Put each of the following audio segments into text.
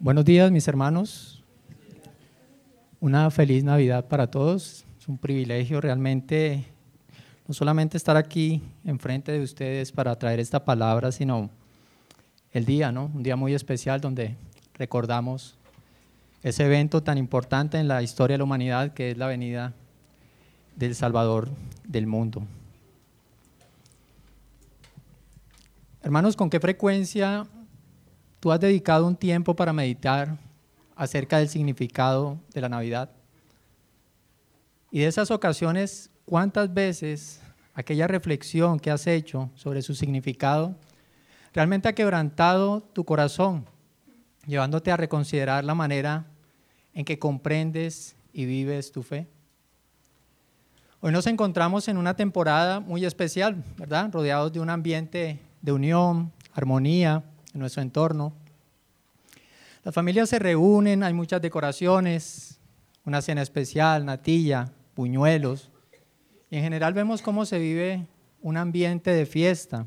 Buenos días, mis hermanos. Una feliz Navidad para todos. Es un privilegio realmente no solamente estar aquí enfrente de ustedes para traer esta palabra, sino el día, ¿no? Un día muy especial donde recordamos ese evento tan importante en la historia de la humanidad que es la venida del Salvador del mundo. Hermanos, ¿con qué frecuencia tú has dedicado un tiempo para meditar acerca del significado de la Navidad? Y de esas ocasiones, ¿cuántas veces aquella reflexión que has hecho sobre su significado realmente ha quebrantado tu corazón, llevándote a reconsiderar la manera en que comprendes y vives tu fe? Hoy nos encontramos en una temporada muy especial, ¿verdad? Rodeados de un ambiente de unión, armonía nuestro entorno. Las familias se reúnen, hay muchas decoraciones, una cena especial, natilla, puñuelos. Y en general vemos cómo se vive un ambiente de fiesta.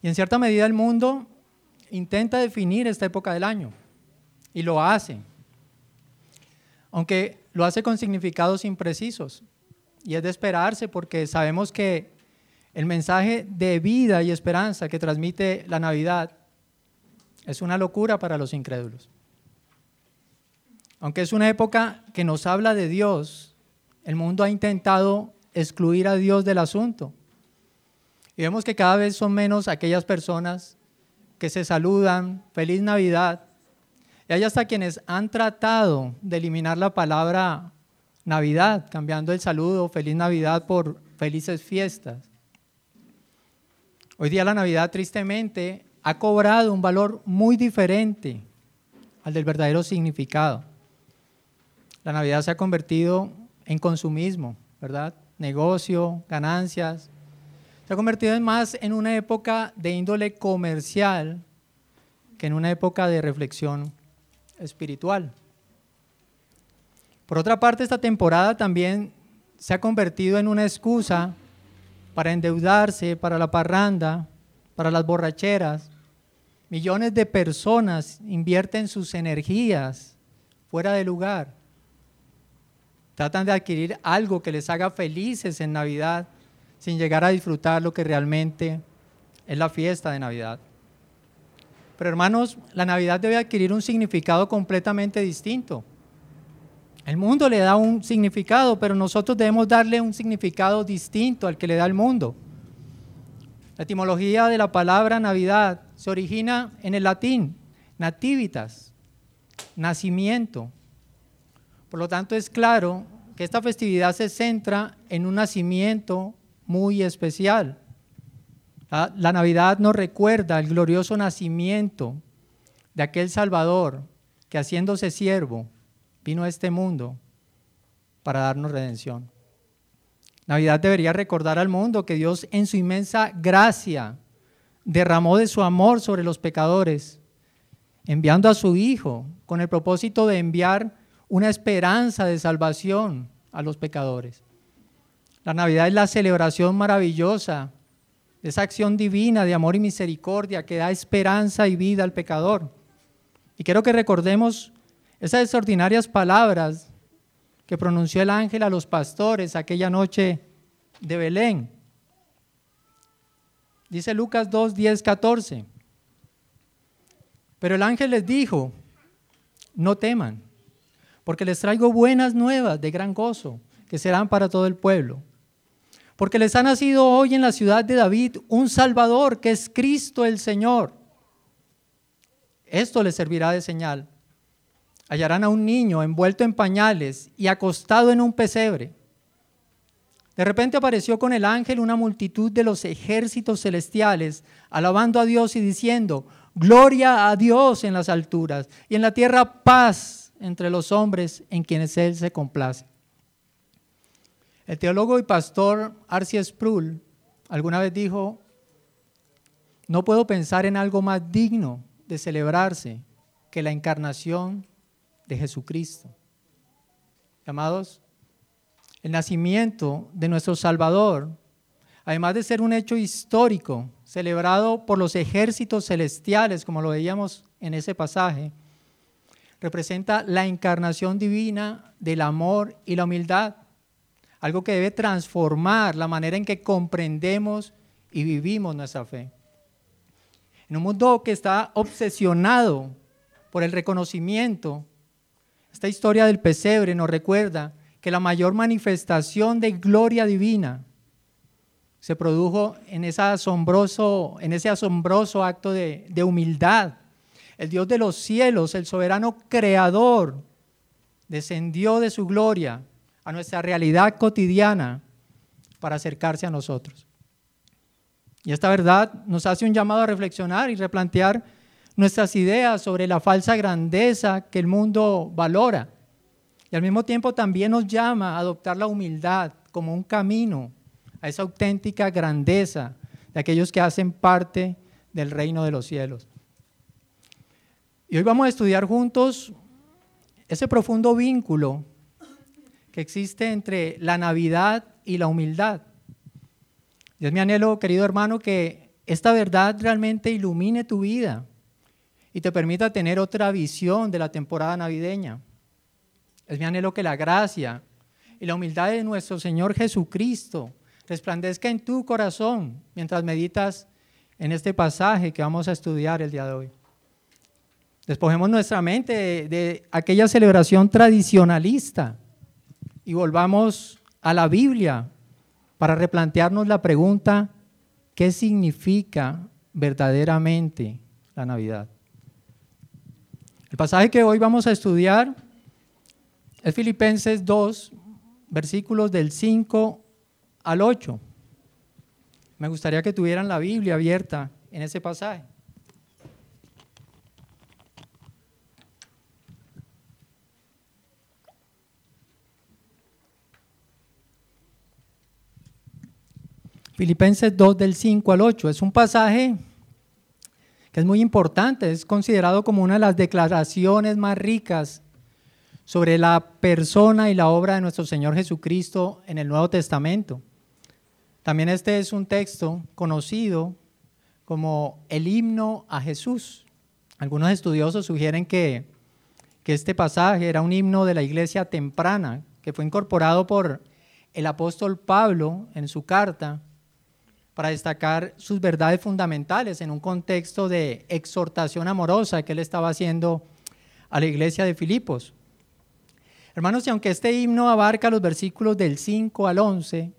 Y en cierta medida el mundo intenta definir esta época del año y lo hace, aunque lo hace con significados imprecisos. Y es de esperarse porque sabemos que el mensaje de vida y esperanza que transmite la Navidad es una locura para los incrédulos. Aunque es una época que nos habla de Dios, el mundo ha intentado excluir a Dios del asunto. Y vemos que cada vez son menos aquellas personas que se saludan, feliz Navidad. Y hay hasta quienes han tratado de eliminar la palabra Navidad, cambiando el saludo feliz Navidad por felices fiestas. Hoy día la Navidad tristemente ha cobrado un valor muy diferente al del verdadero significado. La Navidad se ha convertido en consumismo, ¿verdad? Negocio, ganancias. Se ha convertido más en una época de índole comercial que en una época de reflexión espiritual. Por otra parte, esta temporada también se ha convertido en una excusa para endeudarse, para la parranda, para las borracheras. Millones de personas invierten sus energías fuera de lugar. Tratan de adquirir algo que les haga felices en Navidad sin llegar a disfrutar lo que realmente es la fiesta de Navidad. Pero hermanos, la Navidad debe adquirir un significado completamente distinto. El mundo le da un significado, pero nosotros debemos darle un significado distinto al que le da el mundo. La etimología de la palabra Navidad se origina en el latín, nativitas, nacimiento. Por lo tanto, es claro que esta festividad se centra en un nacimiento muy especial. La, la Navidad nos recuerda el glorioso nacimiento de aquel Salvador que haciéndose siervo, vino a este mundo para darnos redención. Navidad debería recordar al mundo que Dios en su inmensa gracia derramó de su amor sobre los pecadores, enviando a su Hijo con el propósito de enviar una esperanza de salvación a los pecadores. La Navidad es la celebración maravillosa de esa acción divina de amor y misericordia que da esperanza y vida al pecador. Y quiero que recordemos esas extraordinarias palabras que pronunció el ángel a los pastores aquella noche de Belén. Dice Lucas 2, 10, 14. Pero el ángel les dijo, no teman, porque les traigo buenas nuevas de gran gozo, que serán para todo el pueblo. Porque les ha nacido hoy en la ciudad de David un Salvador, que es Cristo el Señor. Esto les servirá de señal hallarán a un niño envuelto en pañales y acostado en un pesebre. De repente apareció con el ángel una multitud de los ejércitos celestiales, alabando a Dios y diciendo, Gloria a Dios en las alturas y en la tierra paz entre los hombres en quienes Él se complace. El teólogo y pastor Arce Sproul alguna vez dijo, no puedo pensar en algo más digno de celebrarse que la encarnación de Jesucristo. Amados, el nacimiento de nuestro Salvador, además de ser un hecho histórico, celebrado por los ejércitos celestiales, como lo veíamos en ese pasaje, representa la encarnación divina del amor y la humildad, algo que debe transformar la manera en que comprendemos y vivimos nuestra fe. En un mundo que está obsesionado por el reconocimiento, esta historia del pesebre nos recuerda que la mayor manifestación de gloria divina se produjo en, ese asombroso, acto de humildad. El Dios de los cielos, el soberano creador, descendió de su gloria a nuestra realidad cotidiana para acercarse a nosotros. Y esta verdad nos hace un llamado a reflexionar y replantear nuestras ideas sobre la falsa grandeza que el mundo valora. Y al mismo tiempo también nos llama a adoptar la humildad como un camino a esa auténtica grandeza de aquellos que hacen parte del reino de los cielos. Y hoy vamos a estudiar juntos ese profundo vínculo que existe entre la Navidad y la humildad. Y es mi anhelo, querido hermano, que esta verdad realmente ilumine tu vida y te permita tener otra visión de la temporada navideña. Es mi anhelo que la gracia y la humildad de nuestro Señor Jesucristo resplandezca en tu corazón mientras meditas en este pasaje que vamos a estudiar el día de hoy. Despojemos nuestra mente de, aquella celebración tradicionalista y volvamos a la Biblia para replantearnos la pregunta, ¿qué significa verdaderamente la Navidad? El pasaje que hoy vamos a estudiar es Filipenses 2, versículos del 5 al 8. Me gustaría que tuvieran la Biblia abierta en ese pasaje. Filipenses 2 del 5 al 8 es un pasaje que es muy importante, es considerado como una de las declaraciones más ricas sobre la persona y la obra de nuestro Señor Jesucristo en el Nuevo Testamento. También este es un texto conocido como el himno a Jesús. Algunos estudiosos sugieren que, que este pasaje era un himno de la iglesia temprana, que fue incorporado por el apóstol Pablo en su carta para destacar sus verdades fundamentales en un contexto de exhortación amorosa que él estaba haciendo a la iglesia de Filipos. Hermanos, y aunque este himno abarca los versículos del 5 al 11,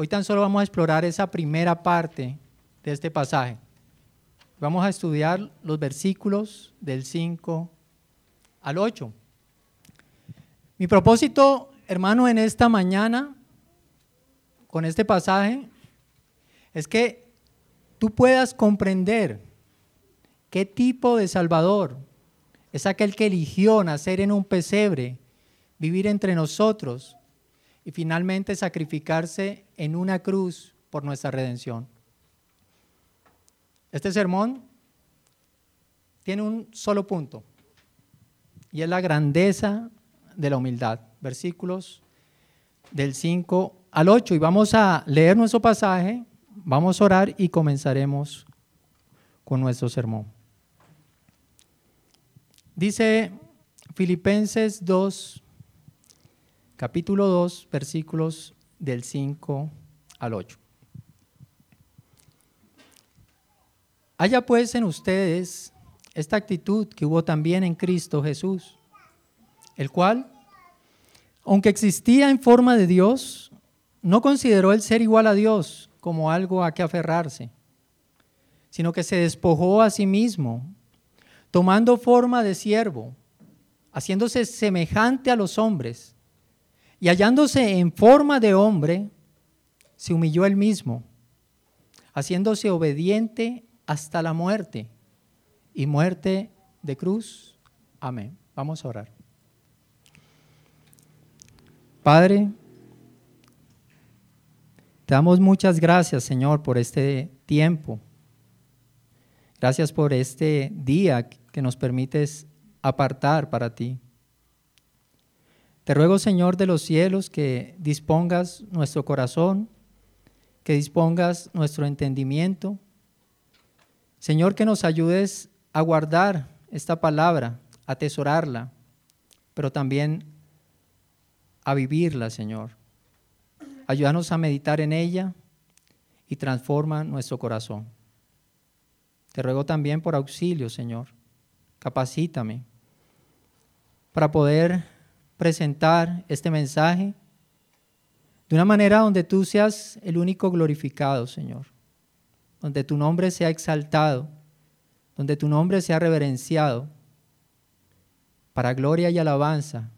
Hoy tan solo vamos a explorar esa primera parte de este pasaje. Vamos a estudiar los versículos del 5 al 8. Mi propósito, hermano, en esta mañana, con este pasaje, es que tú puedas comprender qué tipo de Salvador es aquel que eligió nacer en un pesebre, vivir entre nosotros y finalmente sacrificarse en una cruz por nuestra redención. Este sermón tiene un solo punto y es la grandeza de la humildad. Versículos del 5 al 8 y vamos a leer nuestro pasaje, vamos a orar y comenzaremos con nuestro sermón. Dice Filipenses 2, capítulo 2, versículos del 5 al 8. Haya pues en ustedes esta actitud que hubo también en Cristo Jesús, el cual, aunque existía en forma de Dios, no consideró el ser igual a Dios como algo a que aferrarse, sino que se despojó a sí mismo, tomando forma de siervo, haciéndose semejante a los hombres y hallándose en forma de hombre, se humilló él mismo, haciéndose obediente hasta la muerte y muerte de cruz. Amén. Vamos a orar. Padre, te damos muchas gracias, Señor, por este tiempo. Gracias por este día que nos permites apartar para ti. Te ruego, Señor de los cielos, que dispongas nuestro corazón, que dispongas nuestro entendimiento Señor, que nos ayudes a guardar esta palabra, a atesorarla, pero también a vivirla, Señor. Ayúdanos a meditar en ella y transforma nuestro corazón. Te ruego también por auxilio, Señor. Capacítame para poder presentar este mensaje de una manera donde tú seas el único glorificado, Señor, donde tu nombre sea exaltado, donde tu nombre sea reverenciado, para gloria y alabanza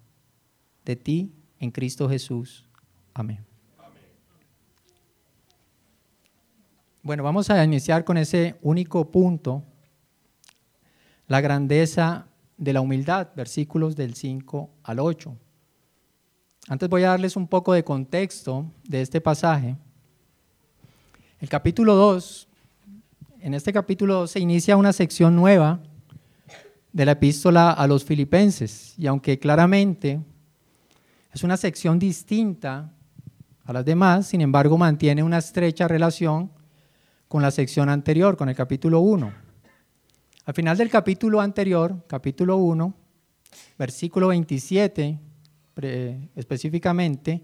de ti en Cristo Jesús. Amén. Bueno, vamos a iniciar con ese único punto, la grandeza de la humildad, versículos del 5 al 8. Antes voy a darles un poco de contexto de este pasaje. El capítulo 2, en este capítulo 2 se inicia una sección nueva de la epístola a los filipenses, y aunque claramente es una sección distinta a las demás, sin embargo mantiene una estrecha relación con la sección anterior, con el capítulo 1. Al final del capítulo anterior, capítulo 1, versículo 27, específicamente,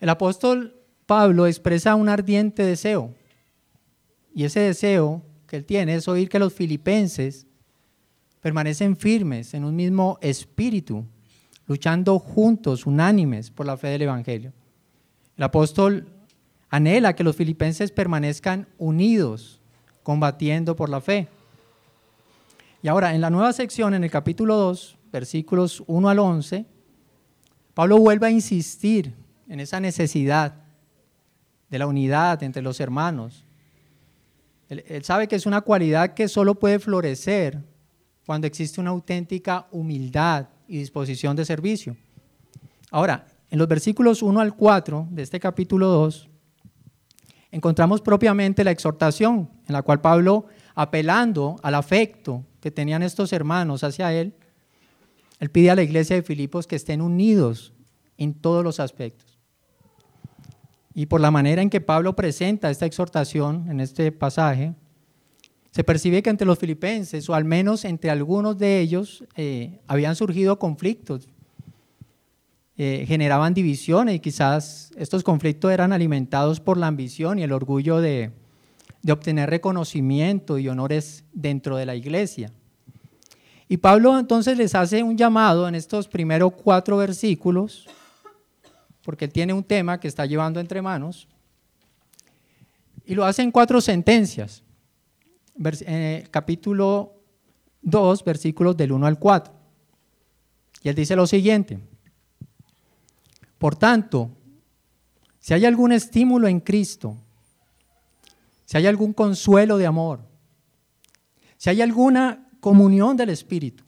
el apóstol Pablo expresa un ardiente deseo. Y ese deseo que él tiene es oír que los filipenses permanecen firmes en un mismo espíritu, luchando juntos, unánimes, por la fe del Evangelio. El apóstol anhela que los filipenses permanezcan unidos, combatiendo por la fe. Y ahora, en la nueva sección, en el capítulo 2, versículos 1 al 11, Pablo vuelve a insistir en esa necesidad de la unidad entre los hermanos. Él, él, sabe que es una cualidad que solo puede florecer cuando existe una auténtica humildad y disposición de servicio. Ahora, en los versículos 1 al 4 de este capítulo 2, encontramos propiamente la exhortación en la cual Pablo, apelando al afecto que tenían estos hermanos hacia él, él pide a la iglesia de Filipos que estén unidos en todos los aspectos. Y por la manera en que Pablo presenta esta exhortación en este pasaje, se percibe que entre los filipenses, o al menos entre algunos de ellos, eh, habían surgido conflictos, eh, generaban divisiones y quizás estos conflictos eran alimentados por la ambición y el orgullo de, obtener reconocimiento y honores dentro de la iglesia. Y Pablo entonces les hace un llamado en estos primeros cuatro versículos, porque él tiene un tema que está llevando entre manos, y lo hace en cuatro sentencias. Capítulo 2, versículos del 1 al 4. Y él dice lo siguiente. Por tanto, si hay algún estímulo en Cristo, si hay algún consuelo de amor, si hay alguna comunión del Espíritu,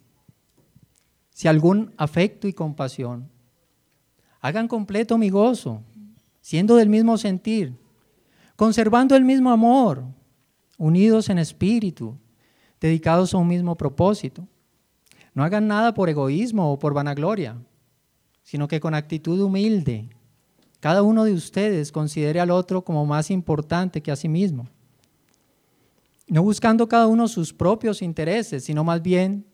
si algún afecto y compasión, hagan completo mi gozo, siendo del mismo sentir, conservando el mismo amor, unidos en espíritu, dedicados a un mismo propósito. No hagan nada por egoísmo o por vanagloria, sino que con actitud humilde, cada uno de ustedes considere al otro como más importante que a sí mismo. No buscando cada uno sus propios intereses, sino más bien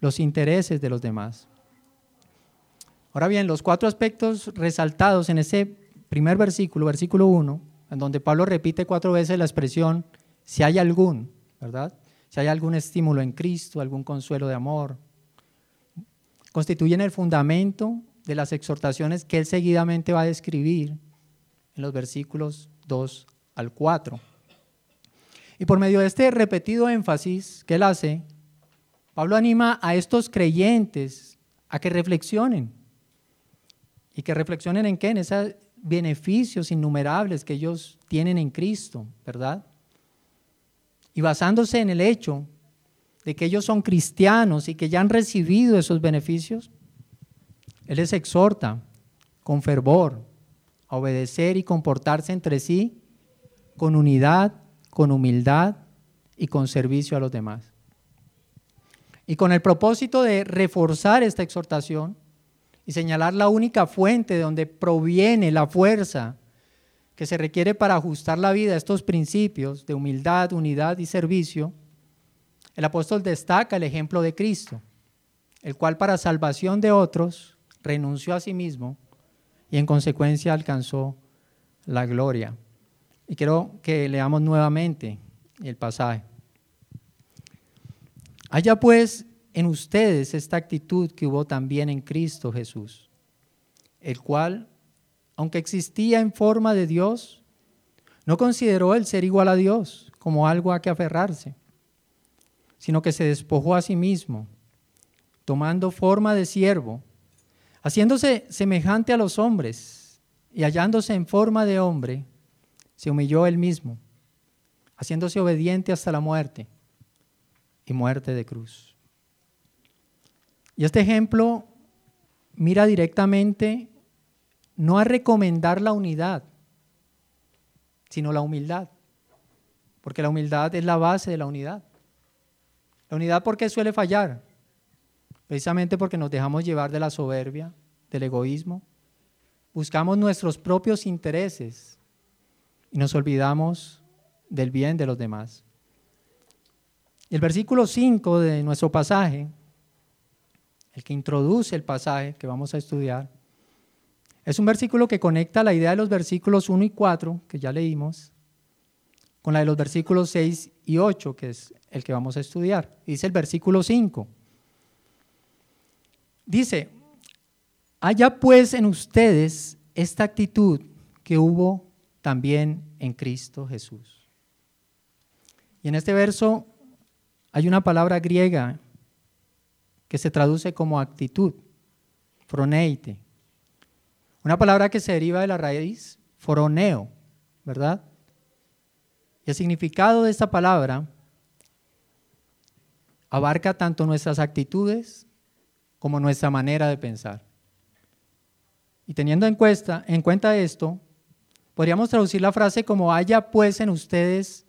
los intereses de los demás. Ahora bien, los cuatro aspectos resaltados en ese primer versículo, versículo 1, en donde Pablo repite cuatro veces la expresión si hay algún, ¿verdad? Si hay algún estímulo en Cristo, algún consuelo de amor, constituyen el fundamento de las exhortaciones que él seguidamente va a describir en los versículos 2 al 4. Y por medio de este repetido énfasis que él hace, Pablo anima a estos creyentes a que reflexionen. ¿Y que reflexionen en qué? En esos beneficios innumerables que ellos tienen en Cristo, ¿verdad? Y basándose en el hecho de que ellos son cristianos y que ya han recibido esos beneficios, Él les exhorta con fervor a obedecer y comportarse entre sí con unidad, con humildad y con servicio a los demás. Y con el propósito de reforzar esta exhortación y señalar la única fuente de donde proviene la fuerza que se requiere para ajustar la vida a estos principios de humildad, unidad y servicio, el apóstol destaca el ejemplo de Cristo, el cual para salvación de otros renunció a sí mismo y en consecuencia alcanzó la gloria. Y quiero que leamos nuevamente el pasaje. Haya pues en ustedes esta actitud que hubo también en Cristo Jesús, el cual, aunque existía en forma de Dios, no consideró el ser igual a Dios como algo a que aferrarse, sino que se despojó a sí mismo, tomando forma de siervo, haciéndose semejante a los hombres y hallándose en forma de hombre, se humilló él mismo, haciéndose obediente hasta la muerte y muerte de cruz. Y este ejemplo mira directamente no a recomendar la unidad, sino la humildad, porque la humildad es la base de la unidad. La unidad, ¿por qué suele fallar? Precisamente porque nos dejamos llevar de la soberbia, del egoísmo, buscamos nuestros propios intereses y nos olvidamos del bien de los demás. El versículo 5 de nuestro pasaje, el que introduce el pasaje que vamos a estudiar, es un versículo que conecta la idea de los versículos 1 y 4, que ya leímos, con la de los versículos 6 y 8, que es el que vamos a estudiar. Dice el versículo 5. Dice, haya pues en ustedes esta actitud que hubo también en Cristo Jesús. Y en este verso hay una palabra griega que se traduce como actitud, froneite. Una palabra que se deriva de la raíz foroneo, ¿verdad? Y el significado de esta palabra abarca tanto nuestras actitudes como nuestra manera de pensar. Y teniendo en cuenta, en cuenta esto, podríamos traducir la frase como haya pues en ustedes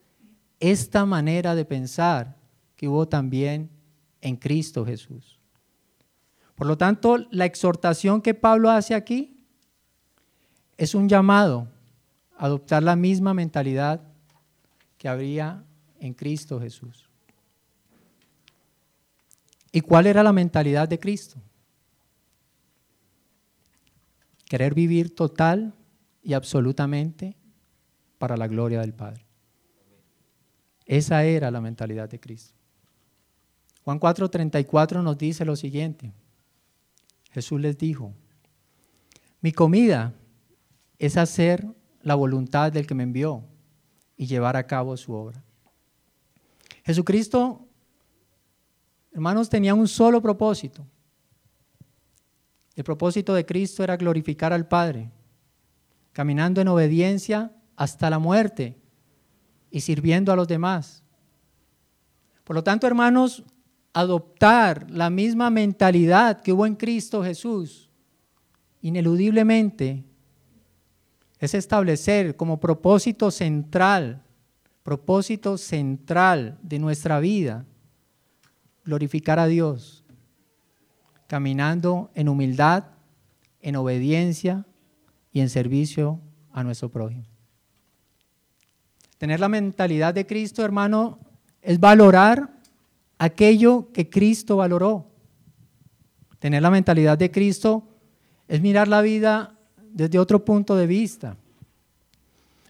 esta manera de pensar que hubo también en Cristo Jesús. Por lo tanto, la exhortación que Pablo hace aquí es un llamado a adoptar la misma mentalidad que habría en Cristo Jesús. ¿Y cuál era la mentalidad de Cristo? Querer vivir total y absolutamente para la gloria del Padre. Esa era la mentalidad de Cristo. Juan 4:34 nos dice lo siguiente. Jesús les dijo, mi comida es hacer la voluntad del que me envió y llevar a cabo su obra. Jesucristo, hermanos, tenía un solo propósito. El propósito de Cristo era glorificar al Padre, caminando en obediencia hasta la muerte y sirviendo a los demás. Por lo tanto, hermanos, adoptar la misma mentalidad que hubo en Cristo Jesús, ineludiblemente, es establecer como propósito central, propósito central de nuestra vida, glorificar a Dios, caminando en humildad, en obediencia y en servicio a nuestro prójimo. Tener la mentalidad de Cristo, hermano, es valorar aquello que Cristo valoró. Tener la mentalidad de Cristo es mirar la vida desde otro punto de vista.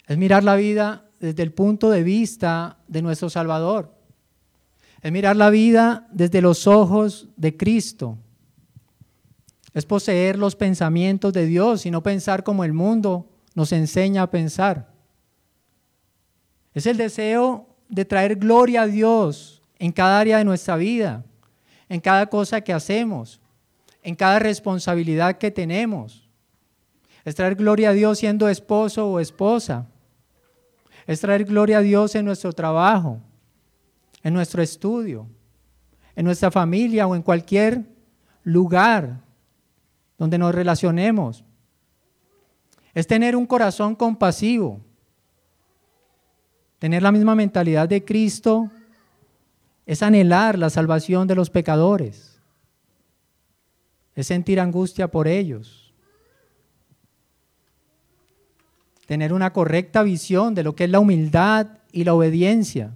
Es mirar la vida desde el punto de vista de nuestro Salvador. Es mirar la vida desde los ojos de Cristo. Es poseer los pensamientos de Dios y no pensar como el mundo nos enseña a pensar. Es el deseo de traer gloria a Dios en cada área de nuestra vida, en cada cosa que hacemos, en cada responsabilidad que tenemos. Es traer gloria a Dios siendo esposo o esposa. Es traer gloria a Dios en nuestro trabajo, en nuestro estudio, en nuestra familia o en cualquier lugar donde nos relacionemos. Es tener un corazón compasivo, tener la misma mentalidad de Cristo es anhelar la salvación de los pecadores, es sentir angustia por ellos, tener una correcta visión de lo que es la humildad y la obediencia.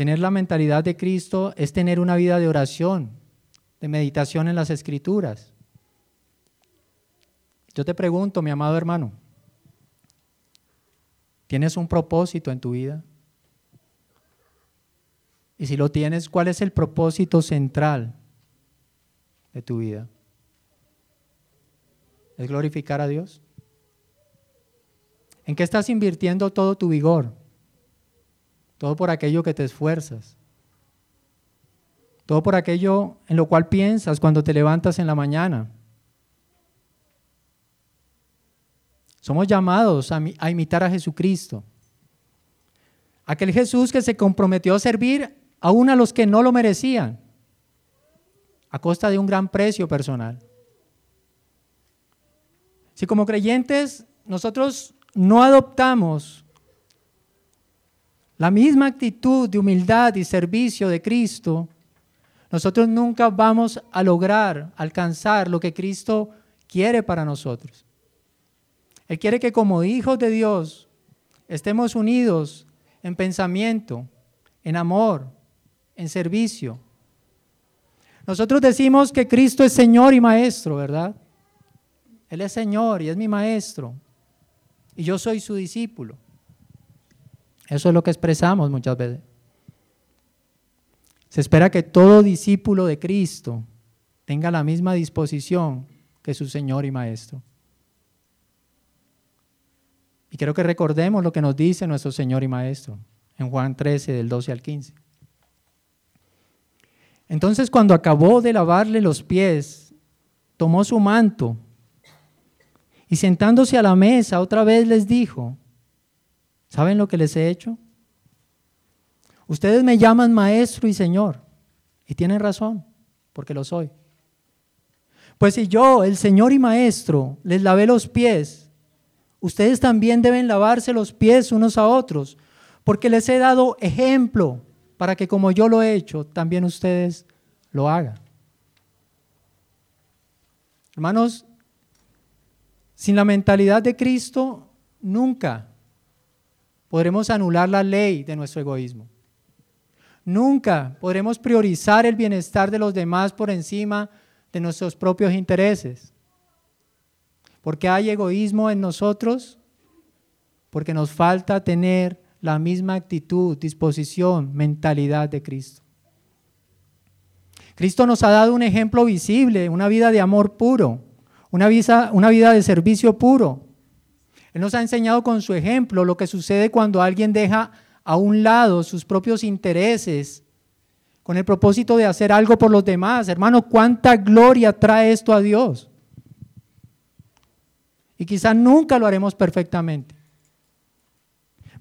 Tener la mentalidad de Cristo es tener una vida de oración, de meditación en las escrituras. Yo te pregunto, mi amado hermano, ¿tienes un propósito en tu vida? Y si lo tienes, ¿cuál es el propósito central de tu vida? ¿Es glorificar a Dios? ¿En qué estás invirtiendo todo tu vigor? Todo por aquello que te esfuerzas. Todo por aquello en lo cual piensas cuando te levantas en la mañana. Somos llamados a, imitar a Jesucristo. Aquel Jesús que se comprometió a servir aún a los que no lo merecían, a costa de un gran precio personal. Si como creyentes nosotros no adoptamos la misma actitud de humildad y servicio de Cristo, nosotros nunca vamos a lograr alcanzar lo que Cristo quiere para nosotros. Él quiere que como hijos de Dios estemos unidos en pensamiento, en amor, en servicio. Nosotros decimos que Cristo es Señor y Maestro, ¿verdad? Él es Señor y es mi Maestro. Y yo soy su discípulo. Eso es lo que expresamos muchas veces. Se espera que todo discípulo de Cristo tenga la misma disposición que su Señor y Maestro. Y quiero que recordemos lo que nos dice nuestro Señor y Maestro en Juan 13, del 12 al 15. Entonces cuando acabó de lavarle los pies, tomó su manto y sentándose a la mesa otra vez les dijo, ¿saben lo que les he hecho? Ustedes me llaman maestro y señor y tienen razón, porque lo soy. Pues si yo, el Señor y Maestro, les lavé los pies, ustedes también deben lavarse los pies unos a otros, porque les he dado ejemplo para que como yo lo he hecho, también ustedes lo hagan. Hermanos, sin la mentalidad de Cristo, nunca podremos anular la ley de nuestro egoísmo. Nunca podremos priorizar el bienestar de los demás por encima de nuestros propios intereses. ¿Por qué hay egoísmo en nosotros? Porque nos falta tener la misma actitud, disposición, mentalidad de Cristo. Cristo nos ha dado un ejemplo visible, una vida de amor puro, una vida, una vida de servicio puro. Él nos ha enseñado con su ejemplo lo que sucede cuando alguien deja a un lado sus propios intereses con el propósito de hacer algo por los demás. Hermano, ¿cuánta gloria trae esto a Dios? Y quizás nunca lo haremos perfectamente.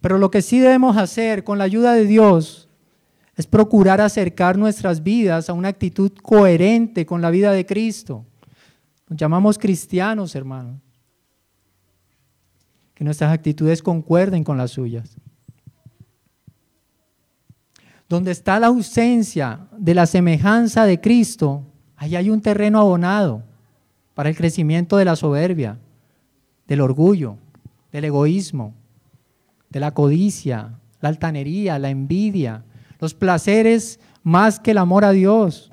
Pero lo que sí debemos hacer con la ayuda de Dios es procurar acercar nuestras vidas a una actitud coherente con la vida de Cristo. Nos llamamos cristianos, hermanos. Que nuestras actitudes concuerden con las suyas. Donde está la ausencia de la semejanza de Cristo, ahí hay un terreno abonado para el crecimiento de la soberbia, del orgullo, del egoísmo, de la codicia, la altanería, la envidia, los placeres más que el amor a Dios.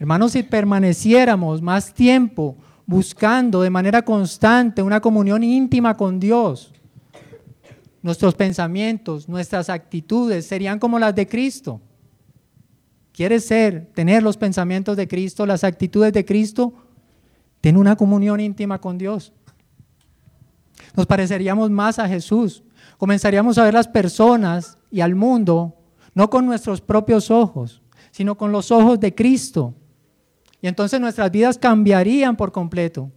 Hermanos, si permaneciéramos más tiempo buscando de manera constante una comunión íntima con Dios, nuestros pensamientos, nuestras actitudes serían como las de Cristo. ¿Quieres ser, tener los pensamientos de Cristo, las actitudes de Cristo? Ten una comunión íntima con Dios. Nos pareceríamos más a Jesús. Comenzaríamos a ver las personas y al mundo no con nuestros propios ojos, sino con los ojos de Cristo. Y entonces nuestras vidas cambiarían por completo.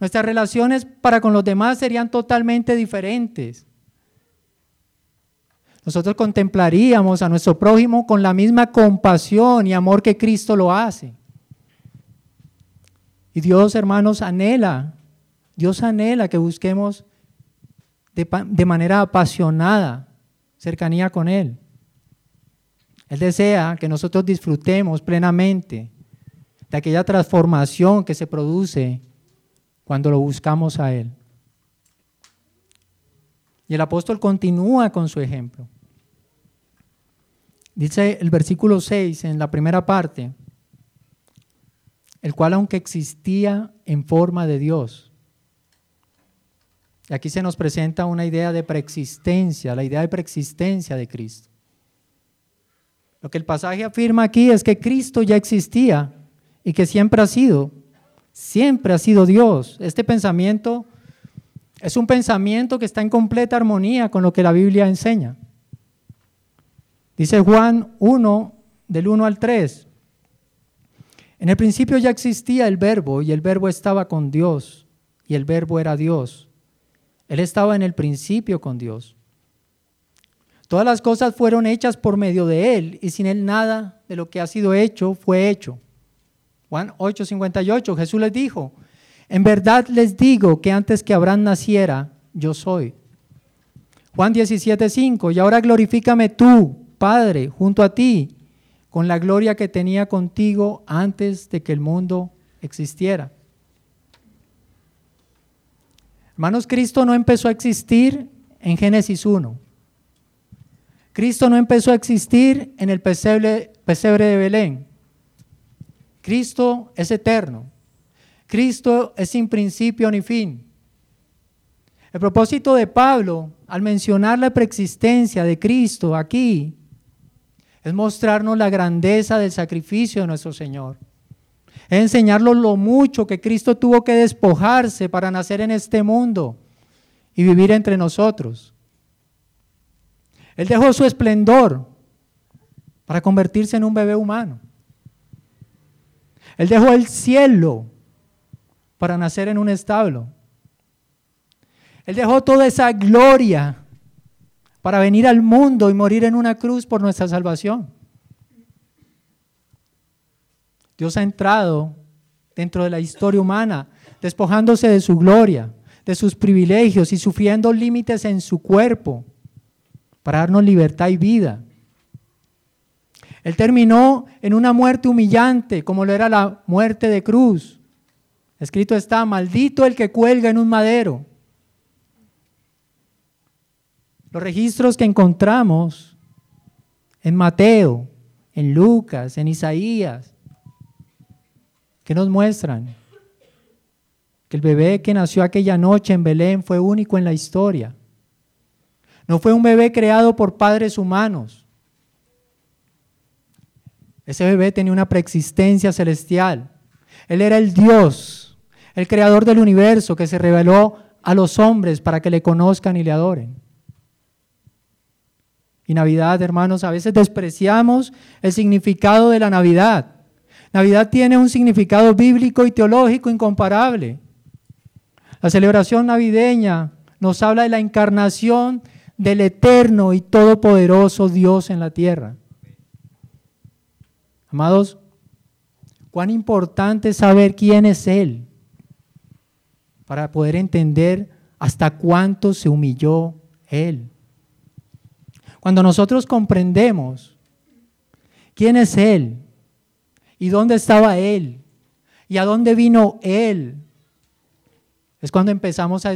Nuestras relaciones para con los demás serían totalmente diferentes. Nosotros contemplaríamos a nuestro prójimo con la misma compasión y amor que Cristo lo hace. Y Dios, hermanos, anhela, Dios anhela que busquemos de, manera apasionada cercanía con Él. Él desea que nosotros disfrutemos plenamente de aquella transformación que se produce cuando lo buscamos a Él. Y el apóstol continúa con su ejemplo. Dice el versículo 6 en la primera parte, el cual aunque existía en forma de Dios, y aquí se nos presenta una idea de preexistencia, la idea de preexistencia de Cristo. Lo que el pasaje afirma aquí es que Cristo ya existía y que siempre ha sido, siempre ha sido Dios. Este pensamiento es un pensamiento que está en completa armonía con lo que la Biblia enseña. Dice Juan 1, del 1 al 3. En el principio ya existía el verbo y el verbo estaba con Dios y el verbo era Dios. Él estaba en el principio con Dios. Todas las cosas fueron hechas por medio de Él y sin Él nada de lo que ha sido hecho fue hecho. Juan 8:58, Jesús les dijo, en verdad les digo que antes que Abraham naciera, yo soy. Juan 17:5, y ahora glorifícame tú, Padre, junto a ti, con la gloria que tenía contigo antes de que el mundo existiera. Hermanos, Cristo no empezó a existir en Génesis 1. Cristo no empezó a existir en el pesebre, pesebre de Belén. Cristo es eterno. Cristo es sin principio ni fin. El propósito de Pablo al mencionar la preexistencia de Cristo aquí es mostrarnos la grandeza del sacrificio de nuestro Señor. Es enseñarnos lo mucho que Cristo tuvo que despojarse para nacer en este mundo y vivir entre nosotros. Él dejó su esplendor para convertirse en un bebé humano. Él dejó el cielo para nacer en un establo. Él dejó toda esa gloria para venir al mundo y morir en una cruz por nuestra salvación. Dios ha entrado dentro de la historia humana, despojándose de su gloria, de sus privilegios y sufriendo límites en su cuerpo para darnos libertad y vida. Él terminó en una muerte humillante, como lo era la muerte de cruz. Escrito está, maldito el que cuelga en un madero. Los registros que encontramos en Mateo, en Lucas, en Isaías, que nos muestran que el bebé que nació aquella noche en Belén fue único en la historia. No fue un bebé creado por padres humanos. Ese bebé tenía una preexistencia celestial. Él era el Dios, el creador del universo que se reveló a los hombres para que le conozcan y le adoren. Y Navidad, hermanos, a veces despreciamos el significado de la Navidad. Navidad tiene un significado bíblico y teológico incomparable. La celebración navideña nos habla de la encarnación del eterno y todopoderoso Dios en la tierra. Amados, cuán importante es saber quién es Él para poder entender hasta cuánto se humilló Él. Cuando nosotros comprendemos quién es Él y dónde estaba Él y a dónde vino Él, es cuando empezamos a,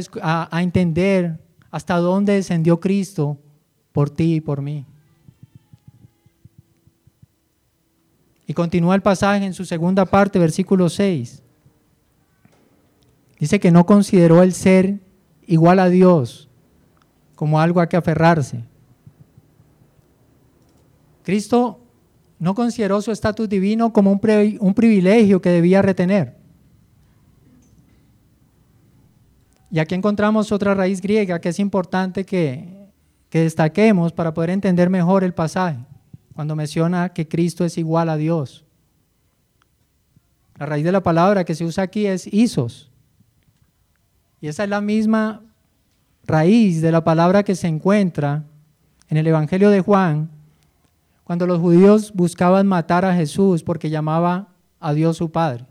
a entender hasta dónde descendió Cristo por ti y por mí. Y continúa el pasaje en su segunda parte, versículo 6. Dice que no consideró el ser igual a Dios como algo a que aferrarse. Cristo no consideró su estatus divino como un, un privilegio que debía retener. Y aquí encontramos otra raíz griega que es importante que, que destaquemos para poder entender mejor el pasaje, cuando menciona que Cristo es igual a Dios. La raíz de la palabra que se usa aquí es isos. Y esa es la misma raíz de la palabra que se encuentra en el Evangelio de Juan, cuando los judíos buscaban matar a Jesús porque llamaba a Dios su Padre.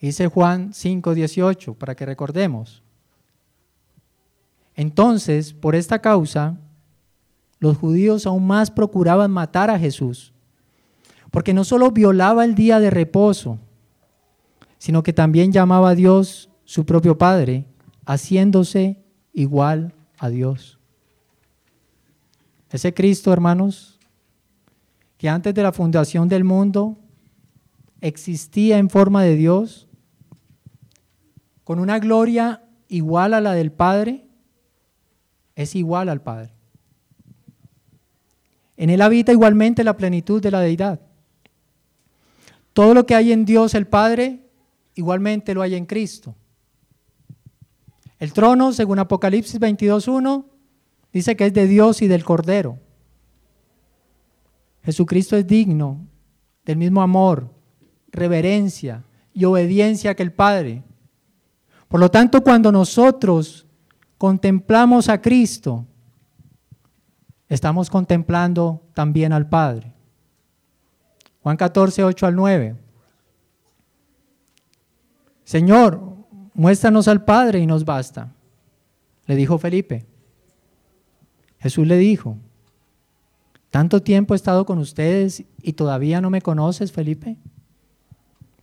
Dice Juan 5:18, para que recordemos. Entonces, por esta causa, los judíos aún más procuraban matar a Jesús, porque no solo violaba el día de reposo, sino que también llamaba a Dios su propio Padre, haciéndose igual a Dios. Ese Cristo, hermanos, que antes de la fundación del mundo existía en forma de Dios, con una gloria igual a la del Padre, es igual al Padre. En él habita igualmente la plenitud de la deidad. Todo lo que hay en Dios el Padre, igualmente lo hay en Cristo. El trono, según Apocalipsis 22.1, dice que es de Dios y del Cordero. Jesucristo es digno del mismo amor, reverencia y obediencia que el Padre. Por lo tanto, cuando nosotros contemplamos a Cristo, estamos contemplando también al Padre. Juan 14, 8 al 9. Señor, muéstranos al Padre y nos basta, le dijo Felipe. Jesús le dijo, ¿tanto tiempo he estado con ustedes y todavía no me conoces, Felipe?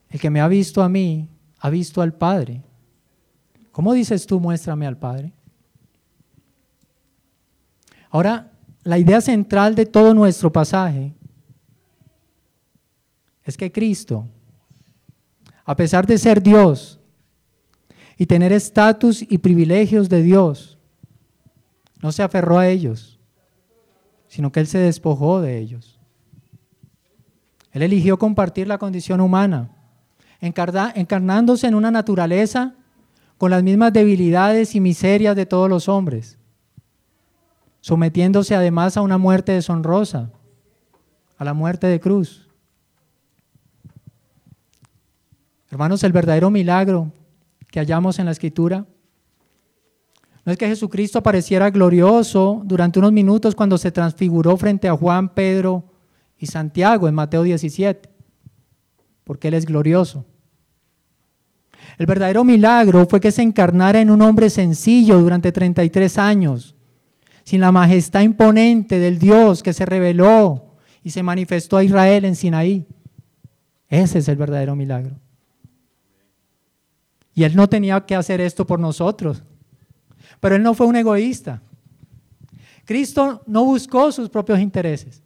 El que me ha visto a mí, ha visto al Padre. ¿Cómo dices tú, muéstrame al Padre? Ahora, la idea central de todo nuestro pasaje es que Cristo, a pesar de ser Dios y tener estatus y privilegios de Dios, no se aferró a ellos, sino que Él se despojó de ellos. Él eligió compartir la condición humana, encarnándose en una naturaleza con las mismas debilidades y miserias de todos los hombres, sometiéndose además a una muerte deshonrosa, a la muerte de cruz. Hermanos, el verdadero milagro que hallamos en la escritura no es que Jesucristo apareciera glorioso durante unos minutos cuando se transfiguró frente a Juan, Pedro y Santiago en Mateo 17, porque Él es glorioso. El verdadero milagro fue que se encarnara en un hombre sencillo durante 33 años, sin la majestad imponente del Dios que se reveló y se manifestó a Israel en Sinaí. Ese es el verdadero milagro. Y Él no tenía que hacer esto por nosotros. Pero Él no fue un egoísta. Cristo no buscó sus propios intereses.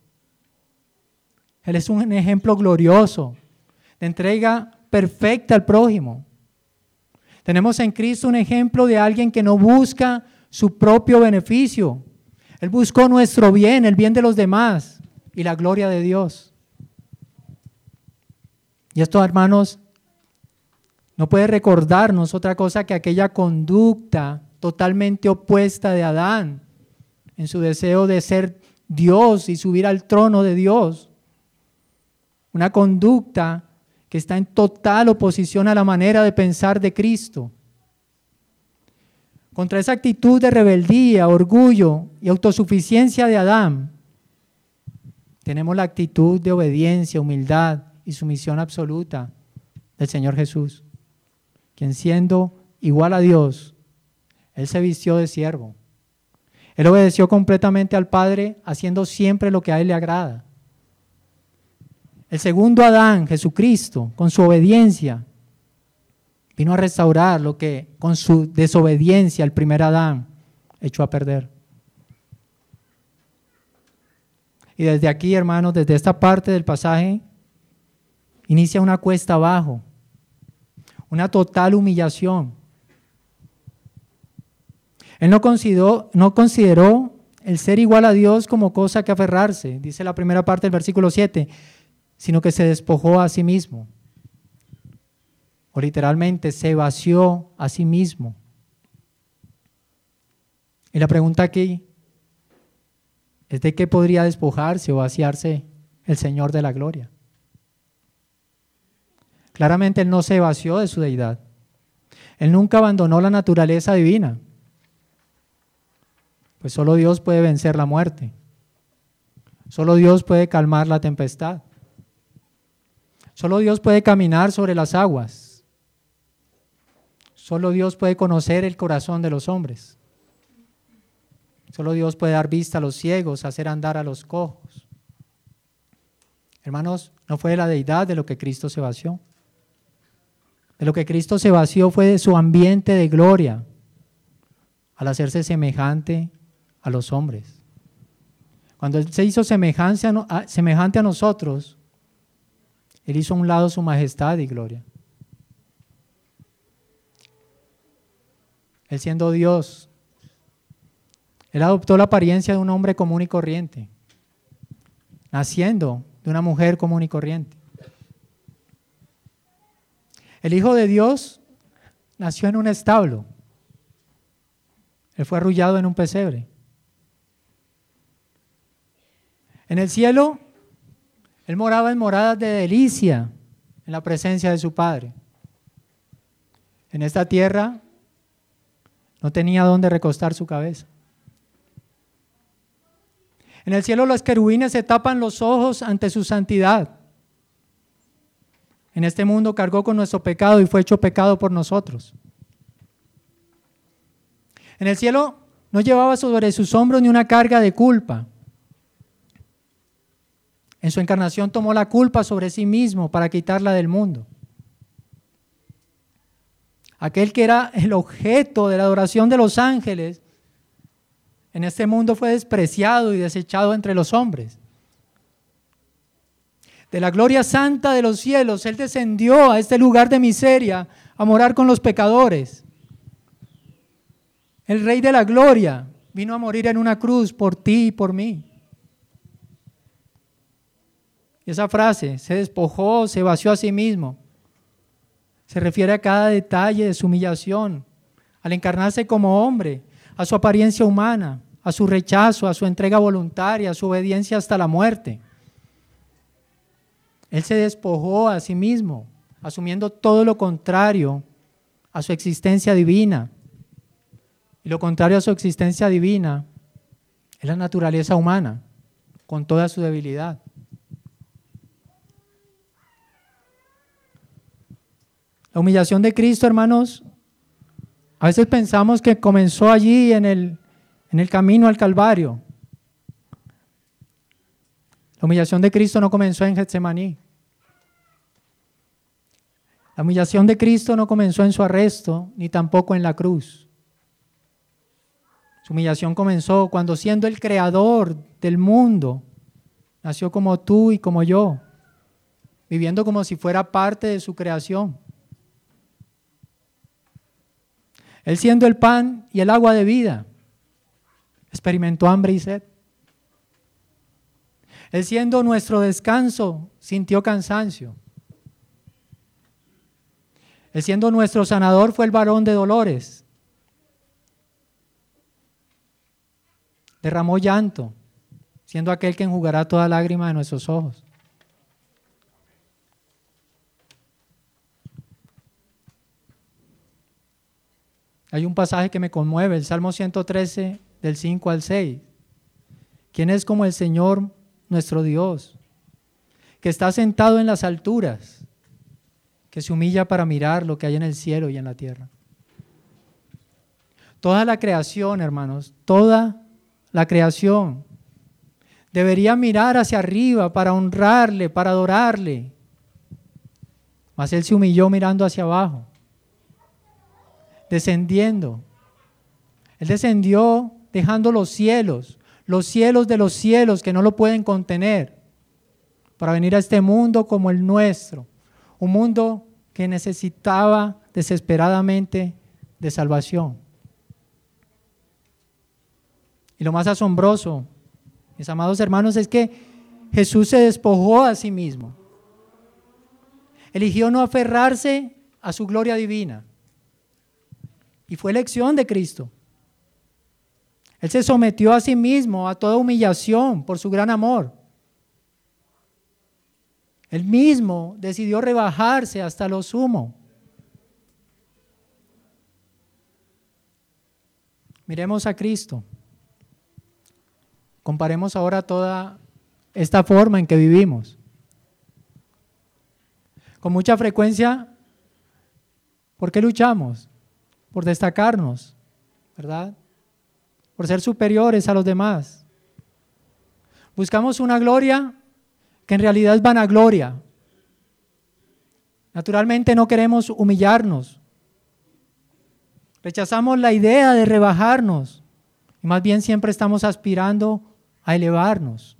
Él es un ejemplo glorioso de entrega perfecta al prójimo. Tenemos en Cristo un ejemplo de alguien que no busca su propio beneficio. Él buscó nuestro bien, el bien de los demás y la gloria de Dios. Y esto, hermanos, no puede recordarnos otra cosa que aquella conducta totalmente opuesta de Adán en su deseo de ser Dios y subir al trono de Dios. Una conducta que está en total oposición a la manera de pensar de Cristo. Contra esa actitud de rebeldía, orgullo y autosuficiencia de Adán, tenemos la actitud de obediencia, humildad y sumisión absoluta del Señor Jesús quien siendo igual a Dios, Él se vistió de siervo. Él obedeció completamente al Padre, haciendo siempre lo que a Él le agrada. El segundo Adán, Jesucristo, con su obediencia, vino a restaurar lo que con su desobediencia el primer Adán echó a perder. Y desde aquí, hermanos, desde esta parte del pasaje, inicia una cuesta abajo una total humillación. Él no consideró, no consideró el ser igual a Dios como cosa que aferrarse, dice la primera parte del versículo 7, sino que se despojó a sí mismo. O literalmente se vació a sí mismo. Y la pregunta aquí es de qué podría despojarse o vaciarse el Señor de la gloria. Claramente Él no se vació de su deidad. Él nunca abandonó la naturaleza divina. Pues solo Dios puede vencer la muerte. Solo Dios puede calmar la tempestad. Solo Dios puede caminar sobre las aguas. Solo Dios puede conocer el corazón de los hombres. Solo Dios puede dar vista a los ciegos, hacer andar a los cojos. Hermanos, no fue la deidad de lo que Cristo se vació. De lo que Cristo se vació fue de su ambiente de gloria al hacerse semejante a los hombres. Cuando Él se hizo semejante a nosotros, Él hizo a un lado su majestad y gloria. Él siendo Dios, Él adoptó la apariencia de un hombre común y corriente, naciendo de una mujer común y corriente. El Hijo de Dios nació en un establo. Él fue arrullado en un pesebre. En el cielo, Él moraba en moradas de delicia en la presencia de su Padre. En esta tierra no tenía dónde recostar su cabeza. En el cielo los querubines se tapan los ojos ante su santidad. En este mundo cargó con nuestro pecado y fue hecho pecado por nosotros. En el cielo no llevaba sobre sus hombros ni una carga de culpa. En su encarnación tomó la culpa sobre sí mismo para quitarla del mundo. Aquel que era el objeto de la adoración de los ángeles, en este mundo fue despreciado y desechado entre los hombres de la gloria santa de los cielos, Él descendió a este lugar de miseria a morar con los pecadores. El Rey de la Gloria vino a morir en una cruz por ti y por mí. Y esa frase, se despojó, se vació a sí mismo, se refiere a cada detalle de su humillación, al encarnarse como hombre, a su apariencia humana, a su rechazo, a su entrega voluntaria, a su obediencia hasta la muerte. Él se despojó a sí mismo, asumiendo todo lo contrario a su existencia divina. Y lo contrario a su existencia divina es la naturaleza humana, con toda su debilidad. La humillación de Cristo, hermanos, a veces pensamos que comenzó allí en el, en el camino al Calvario. La humillación de Cristo no comenzó en Getsemaní. La humillación de Cristo no comenzó en su arresto, ni tampoco en la cruz. Su humillación comenzó cuando siendo el creador del mundo, nació como tú y como yo, viviendo como si fuera parte de su creación. Él siendo el pan y el agua de vida, experimentó hambre y sed. Él siendo nuestro descanso, sintió cansancio. Él siendo nuestro sanador fue el varón de dolores. Derramó llanto, siendo aquel que enjugará toda lágrima de nuestros ojos. Hay un pasaje que me conmueve, el Salmo 113, del 5 al 6. ¿Quién es como el Señor nuestro Dios, que está sentado en las alturas? que se humilla para mirar lo que hay en el cielo y en la tierra. Toda la creación, hermanos, toda la creación debería mirar hacia arriba para honrarle, para adorarle. Mas él se humilló mirando hacia abajo, descendiendo. Él descendió dejando los cielos, los cielos de los cielos que no lo pueden contener, para venir a este mundo como el nuestro, un mundo que necesitaba desesperadamente de salvación. Y lo más asombroso, mis amados hermanos, es que Jesús se despojó a sí mismo. Eligió no aferrarse a su gloria divina. Y fue elección de Cristo. Él se sometió a sí mismo a toda humillación por su gran amor. Él mismo decidió rebajarse hasta lo sumo. Miremos a Cristo. Comparemos ahora toda esta forma en que vivimos. Con mucha frecuencia, ¿por qué luchamos? Por destacarnos, ¿verdad? Por ser superiores a los demás. Buscamos una gloria que en realidad es vanagloria. Naturalmente no queremos humillarnos. Rechazamos la idea de rebajarnos. Y más bien siempre estamos aspirando a elevarnos.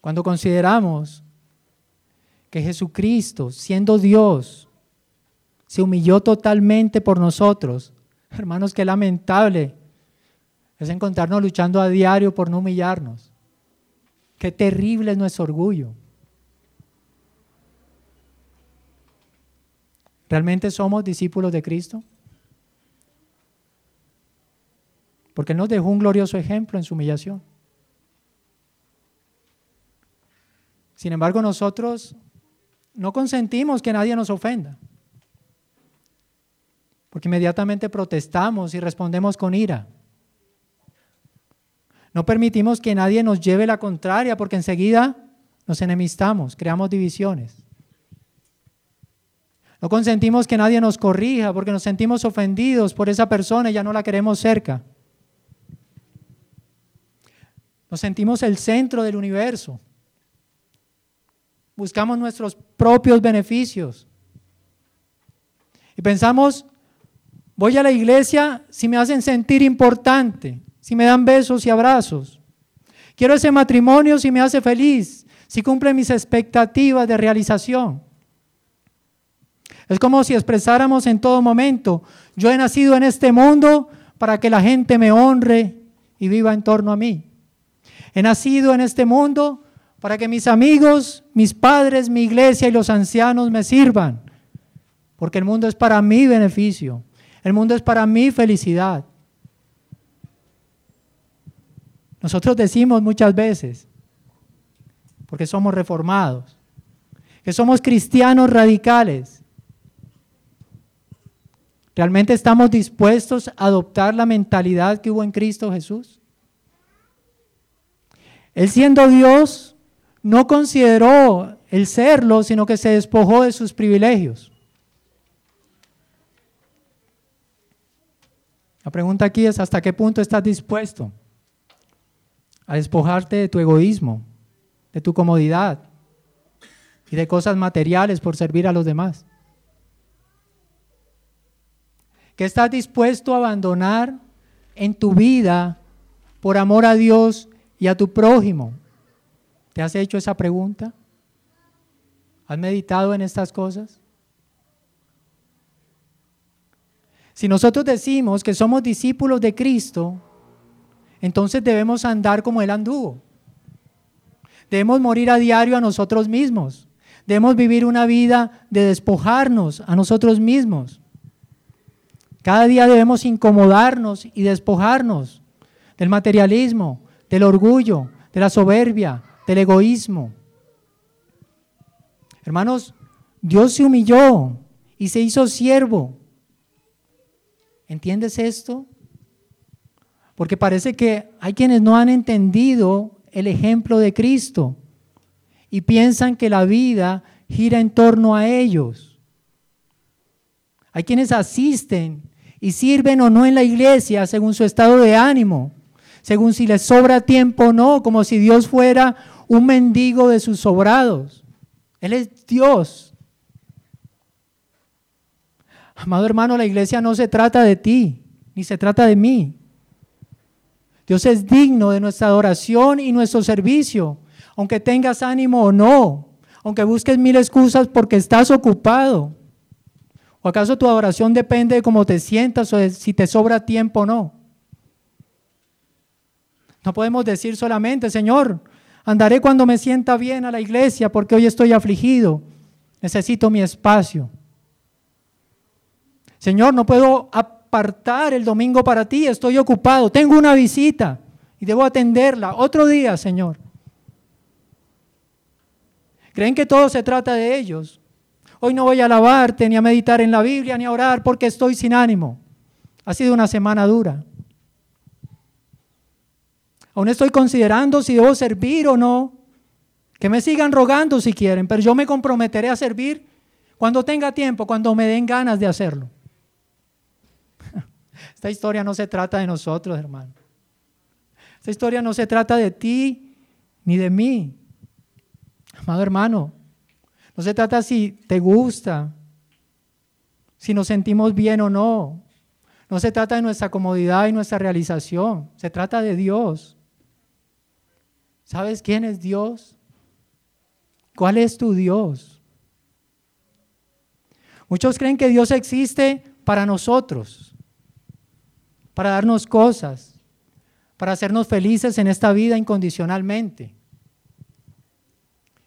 Cuando consideramos que Jesucristo, siendo Dios, se humilló totalmente por nosotros, hermanos, qué lamentable es encontrarnos luchando a diario por no humillarnos. Qué terrible es nuestro orgullo. ¿Realmente somos discípulos de Cristo? Porque Él nos dejó un glorioso ejemplo en su humillación. Sin embargo, nosotros no consentimos que nadie nos ofenda. Porque inmediatamente protestamos y respondemos con ira. No permitimos que nadie nos lleve la contraria porque enseguida nos enemistamos, creamos divisiones. No consentimos que nadie nos corrija porque nos sentimos ofendidos por esa persona y ya no la queremos cerca. Nos sentimos el centro del universo. Buscamos nuestros propios beneficios. Y pensamos, voy a la iglesia si me hacen sentir importante, si me dan besos y abrazos. Quiero ese matrimonio si me hace feliz, si cumple mis expectativas de realización. Es como si expresáramos en todo momento, yo he nacido en este mundo para que la gente me honre y viva en torno a mí. He nacido en este mundo para que mis amigos, mis padres, mi iglesia y los ancianos me sirvan, porque el mundo es para mi beneficio, el mundo es para mi felicidad. Nosotros decimos muchas veces, porque somos reformados, que somos cristianos radicales, ¿Realmente estamos dispuestos a adoptar la mentalidad que hubo en Cristo Jesús? Él siendo Dios, no consideró el serlo, sino que se despojó de sus privilegios. La pregunta aquí es, ¿hasta qué punto estás dispuesto a despojarte de tu egoísmo, de tu comodidad y de cosas materiales por servir a los demás? ¿Qué estás dispuesto a abandonar en tu vida por amor a Dios y a tu prójimo? ¿Te has hecho esa pregunta? ¿Has meditado en estas cosas? Si nosotros decimos que somos discípulos de Cristo, entonces debemos andar como Él anduvo. Debemos morir a diario a nosotros mismos. Debemos vivir una vida de despojarnos a nosotros mismos. Cada día debemos incomodarnos y despojarnos del materialismo, del orgullo, de la soberbia, del egoísmo. Hermanos, Dios se humilló y se hizo siervo. ¿Entiendes esto? Porque parece que hay quienes no han entendido el ejemplo de Cristo y piensan que la vida gira en torno a ellos. Hay quienes asisten y sirven o no en la iglesia según su estado de ánimo, según si les sobra tiempo o no, como si Dios fuera un mendigo de sus sobrados. Él es Dios. Amado hermano, la iglesia no se trata de ti, ni se trata de mí. Dios es digno de nuestra adoración y nuestro servicio, aunque tengas ánimo o no, aunque busques mil excusas porque estás ocupado. ¿O acaso tu adoración depende de cómo te sientas o de si te sobra tiempo o no? No podemos decir solamente, Señor, andaré cuando me sienta bien a la iglesia porque hoy estoy afligido. Necesito mi espacio. Señor, no puedo apartar el domingo para ti, estoy ocupado, tengo una visita y debo atenderla. Otro día, Señor. ¿Creen que todo se trata de ellos? Hoy no voy a alabarte, ni a meditar en la Biblia, ni a orar porque estoy sin ánimo. Ha sido una semana dura. Aún estoy considerando si debo servir o no. Que me sigan rogando si quieren, pero yo me comprometeré a servir cuando tenga tiempo, cuando me den ganas de hacerlo. Esta historia no se trata de nosotros, hermano. Esta historia no se trata de ti ni de mí. Amado hermano, No se trata si te gusta, si nos sentimos bien o no. No se trata de nuestra comodidad y nuestra realización. Se trata de Dios. ¿Sabes quién es Dios? ¿Cuál es tu Dios? Muchos creen que Dios existe para nosotros, para darnos cosas, para hacernos felices en esta vida incondicionalmente.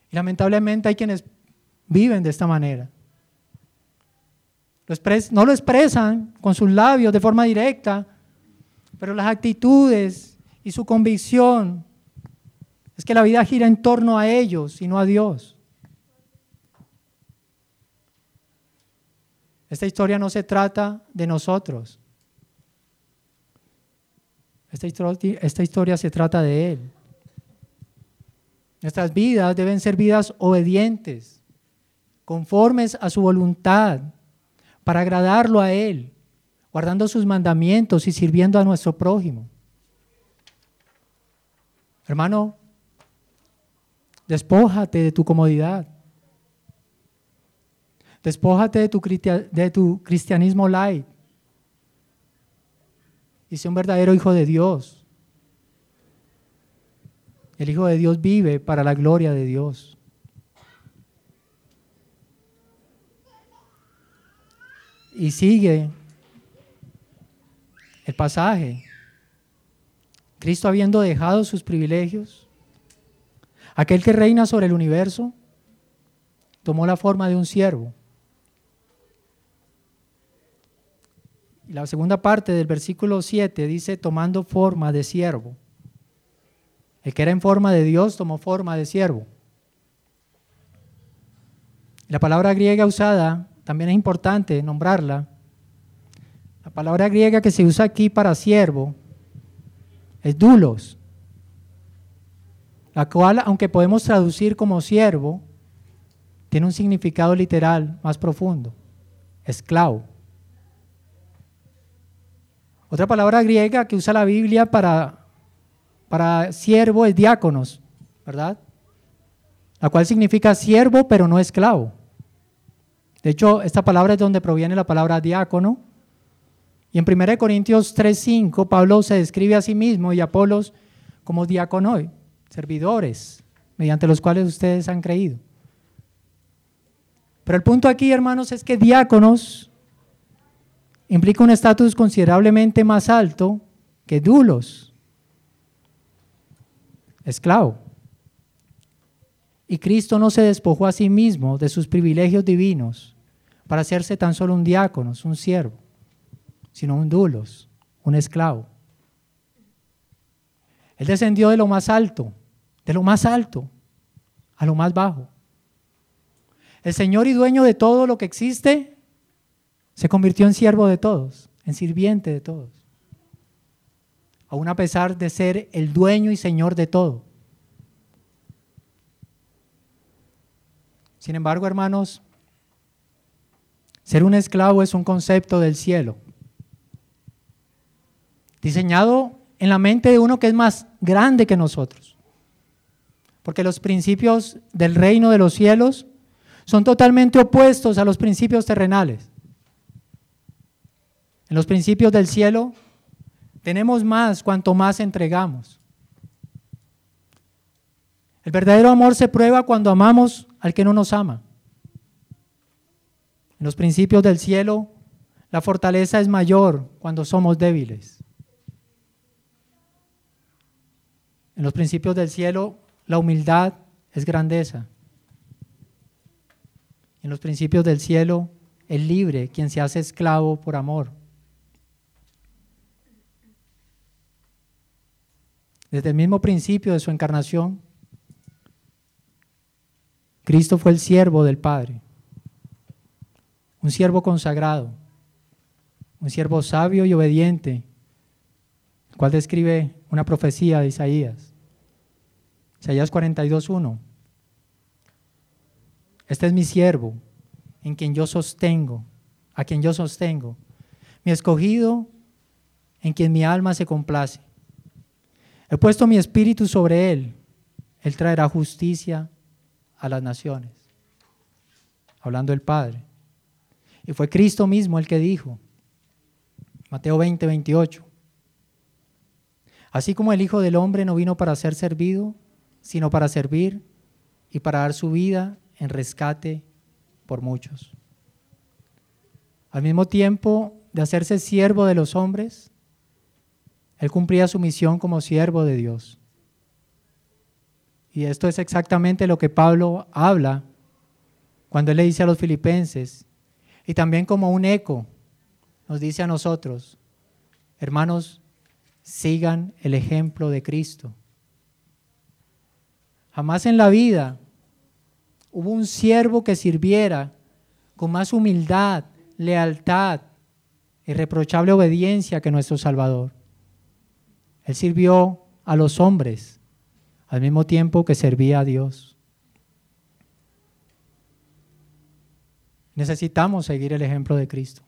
Y lamentablemente hay quienes viven de esta manera. no lo expresan con sus labios de forma directa, pero las actitudes y su convicción es que la vida gira en torno a ellos y no a Dios. Esta historia no se trata de nosotros. Esta historia, se trata de Él. Nuestras vidas deben ser vidas obedientes, conformes a su voluntad, para agradarlo a Él, guardando sus mandamientos y sirviendo a nuestro prójimo. Hermano, despójate de tu comodidad. Despójate de tu, de tu cristianismo light. Y sé un verdadero hijo de Dios. El Hijo de Dios vive para la gloria de Dios. Y sigue el pasaje. Cristo habiendo dejado sus privilegios, aquel que reina sobre el universo, tomó la forma de un siervo. Y la segunda parte del versículo 7 dice, tomando forma de siervo. El que era en forma de Dios tomó forma de siervo. La palabra griega usada, también es importante nombrarla. La palabra griega que se usa aquí para siervo es dulos, la cual, aunque podemos traducir como siervo, tiene un significado literal más profundo, esclavo. Otra palabra griega que usa la Biblia para para siervo es diáconos, ¿verdad? La cual significa siervo pero no esclavo. De hecho, esta palabra es donde proviene la palabra diácono. Y en 1 Corintios 3:5 Pablo se describe a sí mismo y a Apolos como diáconoi, servidores, mediante los cuales ustedes han creído. Pero el punto aquí, hermanos, es que diáconos implica un estatus considerablemente más alto que dulos esclavo. Y Cristo no se despojó a sí mismo de sus privilegios divinos para hacerse tan solo un diácono, un siervo, sino un dulos, un esclavo. Él descendió de lo más alto, de lo más alto, a lo más bajo. El Señor y dueño de todo lo que existe se convirtió en siervo de todos, en sirviente de todos aún a pesar de ser el dueño y señor de todo. Sin embargo, hermanos, ser un esclavo es un concepto del cielo, diseñado en la mente de uno que es más grande que nosotros. Porque los principios del reino de los cielos son totalmente opuestos a los principios terrenales. En los principios del cielo tenemos más cuanto más entregamos. El verdadero amor se prueba cuando amamos al que no nos ama. En los principios del cielo, la fortaleza es mayor cuando somos débiles. En los principios del cielo, la humildad es grandeza. En los principios del cielo, el libre quien se hace esclavo por amor. Desde el mismo principio de su encarnación, Cristo fue el siervo del Padre, un siervo consagrado, un siervo sabio y obediente, el cual describe una profecía de Isaías. Isaías 42.1. Este es mi siervo, en quien yo sostengo, a quien yo sostengo, mi escogido, en quien mi alma se complace. He puesto mi espíritu sobre él. Él traerá justicia a las naciones. hablando del Padre. Y fue Cristo mismo el que dijo, Mateo 20, 28, así como el Hijo del Hombre no vino para ser servido, sino para servir y para dar su vida en rescate por muchos. Al mismo tiempo de hacerse siervo de los hombres, él cumplía su misión como siervo de Dios. Y esto es exactamente lo que Pablo habla cuando él le dice a los filipenses, y también como un eco nos dice a nosotros, hermanos, sigan el ejemplo de Cristo. Jamás en la vida hubo un siervo que sirviera con más humildad, lealtad, irreprochable obediencia que nuestro Salvador. Él sirvió a los hombres al mismo tiempo que servía a Dios. Necesitamos seguir el ejemplo de Cristo.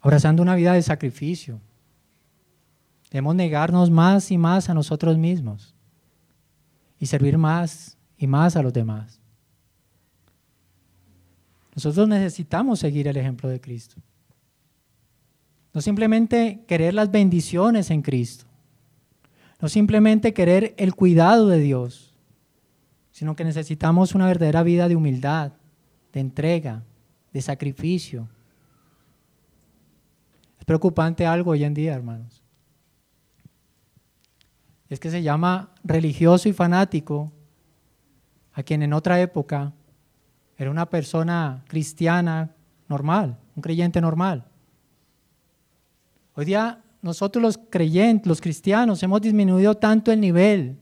Abrazando una vida de sacrificio. Debemos negarnos más y más a nosotros mismos y servir más y más a los demás. Nosotros necesitamos seguir el ejemplo de Cristo. No simplemente querer las bendiciones en Cristo. No simplemente querer el cuidado de Dios, sino que necesitamos una verdadera vida de humildad, de entrega, de sacrificio. Es preocupante algo hoy en día, hermanos. Es que se llama religioso y fanático a quien en otra época era una persona cristiana normal, un creyente normal. Hoy día nosotros los creyentes, los cristianos, hemos disminuido tanto el nivel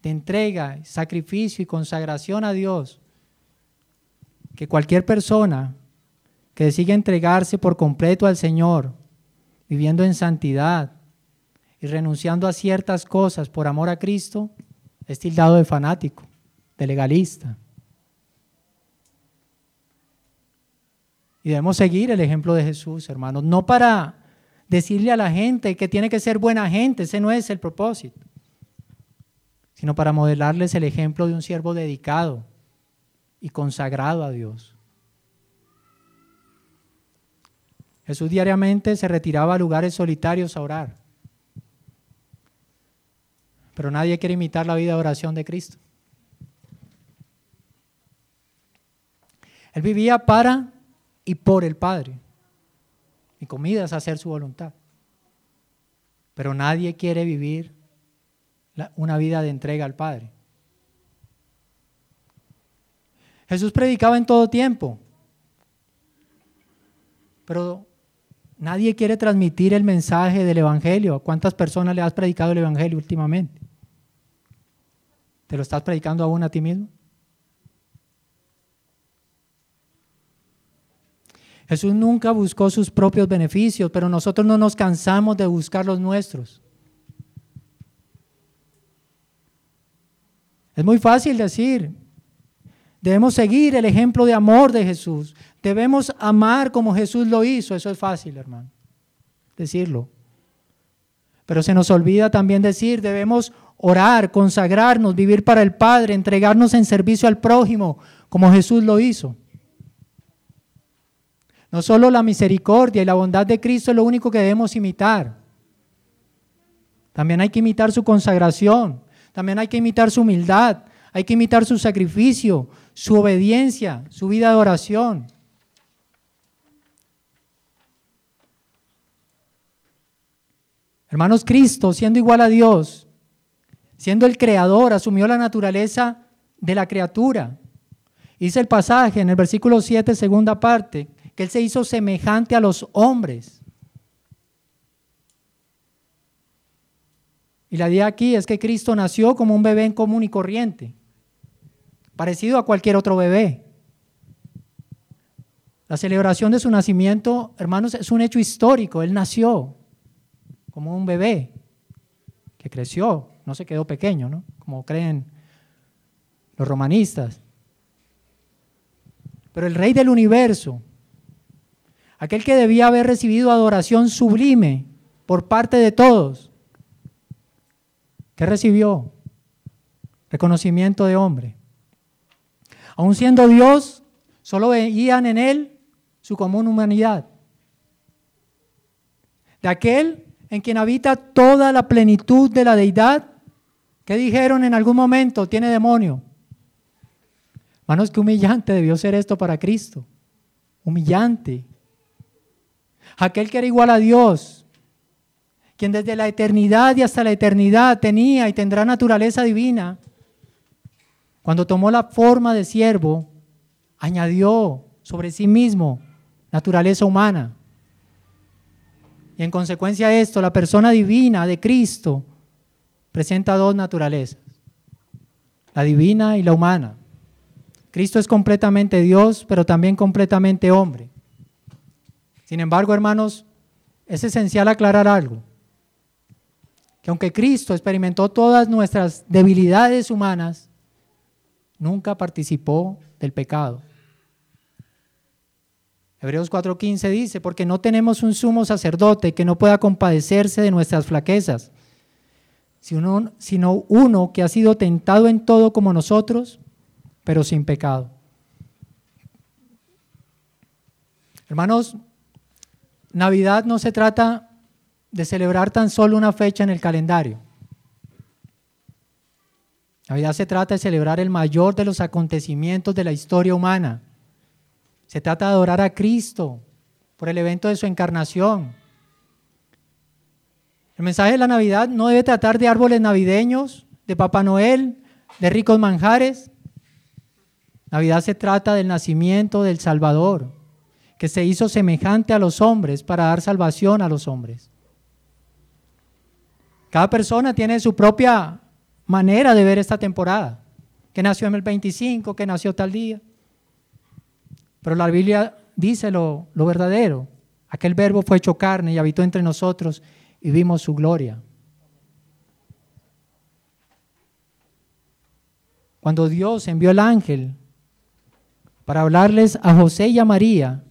de entrega, sacrificio y consagración a Dios, que cualquier persona que decida entregarse por completo al Señor, viviendo en santidad y renunciando a ciertas cosas por amor a Cristo, es tildado de fanático, de legalista. Y debemos seguir el ejemplo de Jesús, hermanos, no para decirle a la gente que tiene que ser buena gente, ese no es el propósito, sino para modelarles el ejemplo de un siervo dedicado y consagrado a Dios. Jesús diariamente se retiraba a lugares solitarios a orar, pero nadie quiere imitar la vida de oración de Cristo. Él vivía para y por el Padre. Mi comida es hacer su voluntad. Pero nadie quiere vivir una vida de entrega al Padre. Jesús predicaba en todo tiempo, pero nadie quiere transmitir el mensaje del Evangelio. cuántas personas le has predicado el Evangelio últimamente? ¿Te lo estás predicando aún a ti mismo? Jesús nunca buscó sus propios beneficios, pero nosotros no nos cansamos de buscar los nuestros. Es muy fácil decir, debemos seguir el ejemplo de amor de Jesús, debemos amar como Jesús lo hizo, eso es fácil, hermano, decirlo. Pero se nos olvida también decir, debemos orar, consagrarnos, vivir para el Padre, entregarnos en servicio al prójimo, como Jesús lo hizo. No solo la misericordia y la bondad de Cristo es lo único que debemos imitar. También hay que imitar su consagración. También hay que imitar su humildad. Hay que imitar su sacrificio, su obediencia, su vida de oración. Hermanos, Cristo, siendo igual a Dios, siendo el creador, asumió la naturaleza de la criatura. Dice el pasaje en el versículo 7, segunda parte, Él se hizo semejante a los hombres. Y la idea aquí es que Cristo nació como un bebé en común y corriente, parecido a cualquier otro bebé. La celebración de su nacimiento, hermanos, es un hecho histórico. Él nació como un bebé que creció, no se quedó pequeño, ¿no? Como creen los romanistas. Pero el rey del universo, aquel que debía haber recibido adoración sublime por parte de todos. ¿Qué recibió? Reconocimiento de hombre. Aun siendo Dios, solo veían en Él su común humanidad. De aquel en quien habita toda la plenitud de la deidad, ¿qué dijeron en algún momento? Tiene demonio. Hermanos, qué humillante debió ser esto para Cristo. Humillante. Aquel que era igual a Dios, quien desde la eternidad y hasta la eternidad tenía y tendrá naturaleza divina, cuando tomó la forma de siervo, añadió sobre sí mismo naturaleza humana. Y en consecuencia de esto, la persona divina de Cristo presenta dos naturalezas, la divina y la humana. Cristo es completamente Dios, pero también completamente hombre. Sin embargo, hermanos, es esencial aclarar algo, que aunque Cristo experimentó todas nuestras debilidades humanas, nunca participó del pecado. Hebreos 4:15 dice, porque no tenemos un sumo sacerdote que no pueda compadecerse de nuestras flaquezas, sino, uno que ha sido tentado en todo como nosotros, pero sin pecado. Hermanos, Navidad no se trata de celebrar tan solo una fecha en el calendario. Navidad se trata de celebrar el mayor de los acontecimientos de la historia humana. Se trata de adorar a Cristo por el evento de su encarnación. El mensaje de la Navidad no debe tratar de árboles navideños, de Papá Noel, de ricos manjares. Navidad se trata del nacimiento del Salvador, que se hizo semejante a los hombres para dar salvación a los hombres. Cada persona tiene su propia manera de ver esta temporada, que nació en el 25, que nació tal día. Pero la Biblia dice lo, lo verdadero. Aquel verbo fue hecho carne y habitó entre nosotros y vimos su gloria. Cuando Dios envió el ángel para hablarles a José y a María,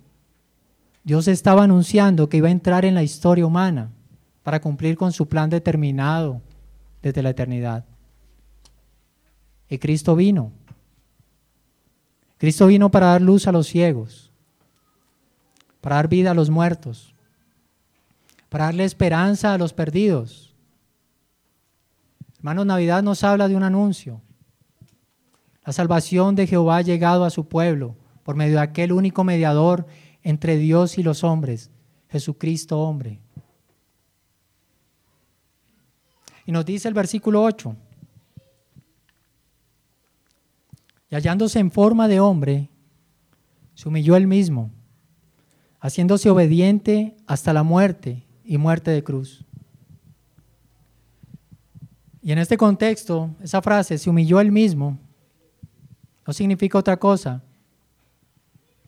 Dios estaba anunciando que iba a entrar en la historia humana para cumplir con su plan determinado desde la eternidad. Y Cristo vino. Cristo vino para dar luz a los ciegos, para dar vida a los muertos, para darle esperanza a los perdidos. Hermanos, Navidad nos habla de un anuncio. La salvación de Jehová ha llegado a su pueblo por medio de aquel único mediador entre Dios y los hombres, Jesucristo hombre. Y nos dice el versículo 8, y hallándose en forma de hombre, se humilló él mismo, haciéndose obediente hasta la muerte y muerte de cruz. Y en este contexto, esa frase, se humilló él mismo, no significa otra cosa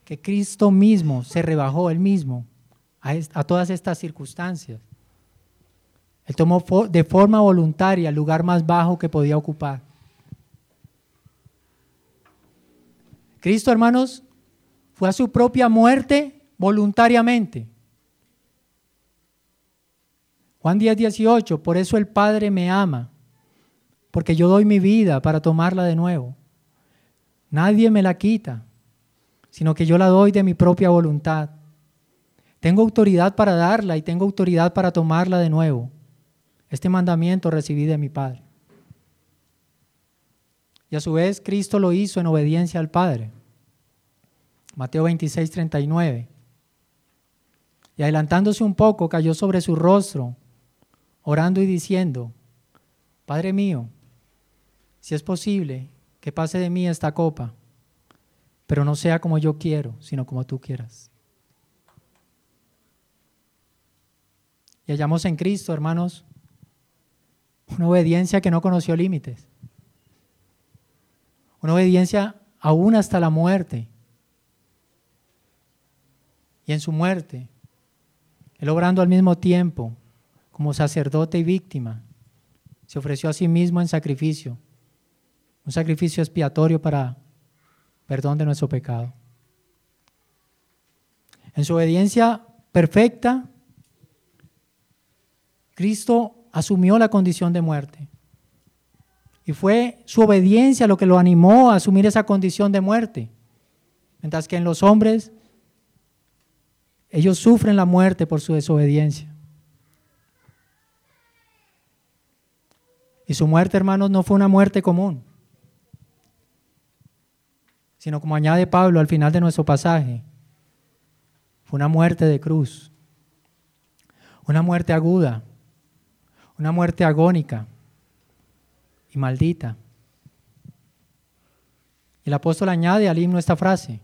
que Cristo mismo se rebajó él mismo a, todas estas circunstancias. Él tomó de forma voluntaria el lugar más bajo que podía ocupar. Cristo, hermanos, fue a su propia muerte voluntariamente. Juan 10, 18, por eso el Padre me ama, porque yo doy mi vida para tomarla de nuevo. Nadie me la quita, sino que yo la doy de mi propia voluntad. Tengo autoridad para darla y tengo autoridad para tomarla de nuevo. Este mandamiento recibí de mi Padre. Y a su vez Cristo lo hizo en obediencia al Padre. Mateo 26, 39. Y adelantándose un poco, cayó sobre su rostro, orando y diciendo, Padre mío, si es posible, que pase de mí esta copa, pero no sea como yo quiero, sino como tú quieras. Y hallamos en Cristo, hermanos, una obediencia que no conoció límites una obediencia aún hasta la muerte. Y en su muerte, él obrando al mismo tiempo como sacerdote y víctima, se ofreció a sí mismo en sacrificio, un sacrificio expiatorio para perdón de nuestro pecado. En su obediencia perfecta, Cristo asumió la condición de muerte. Y fue su obediencia lo que lo animó a asumir esa condición de muerte. Mientras que en los hombres, ellos sufren la muerte por su desobediencia. Y su muerte, hermanos, no fue una muerte común, sino como añade Pablo al final de nuestro pasaje, fue una muerte de cruz, una muerte aguda, una muerte agónica y maldita. El apóstol añade al himno esta frase.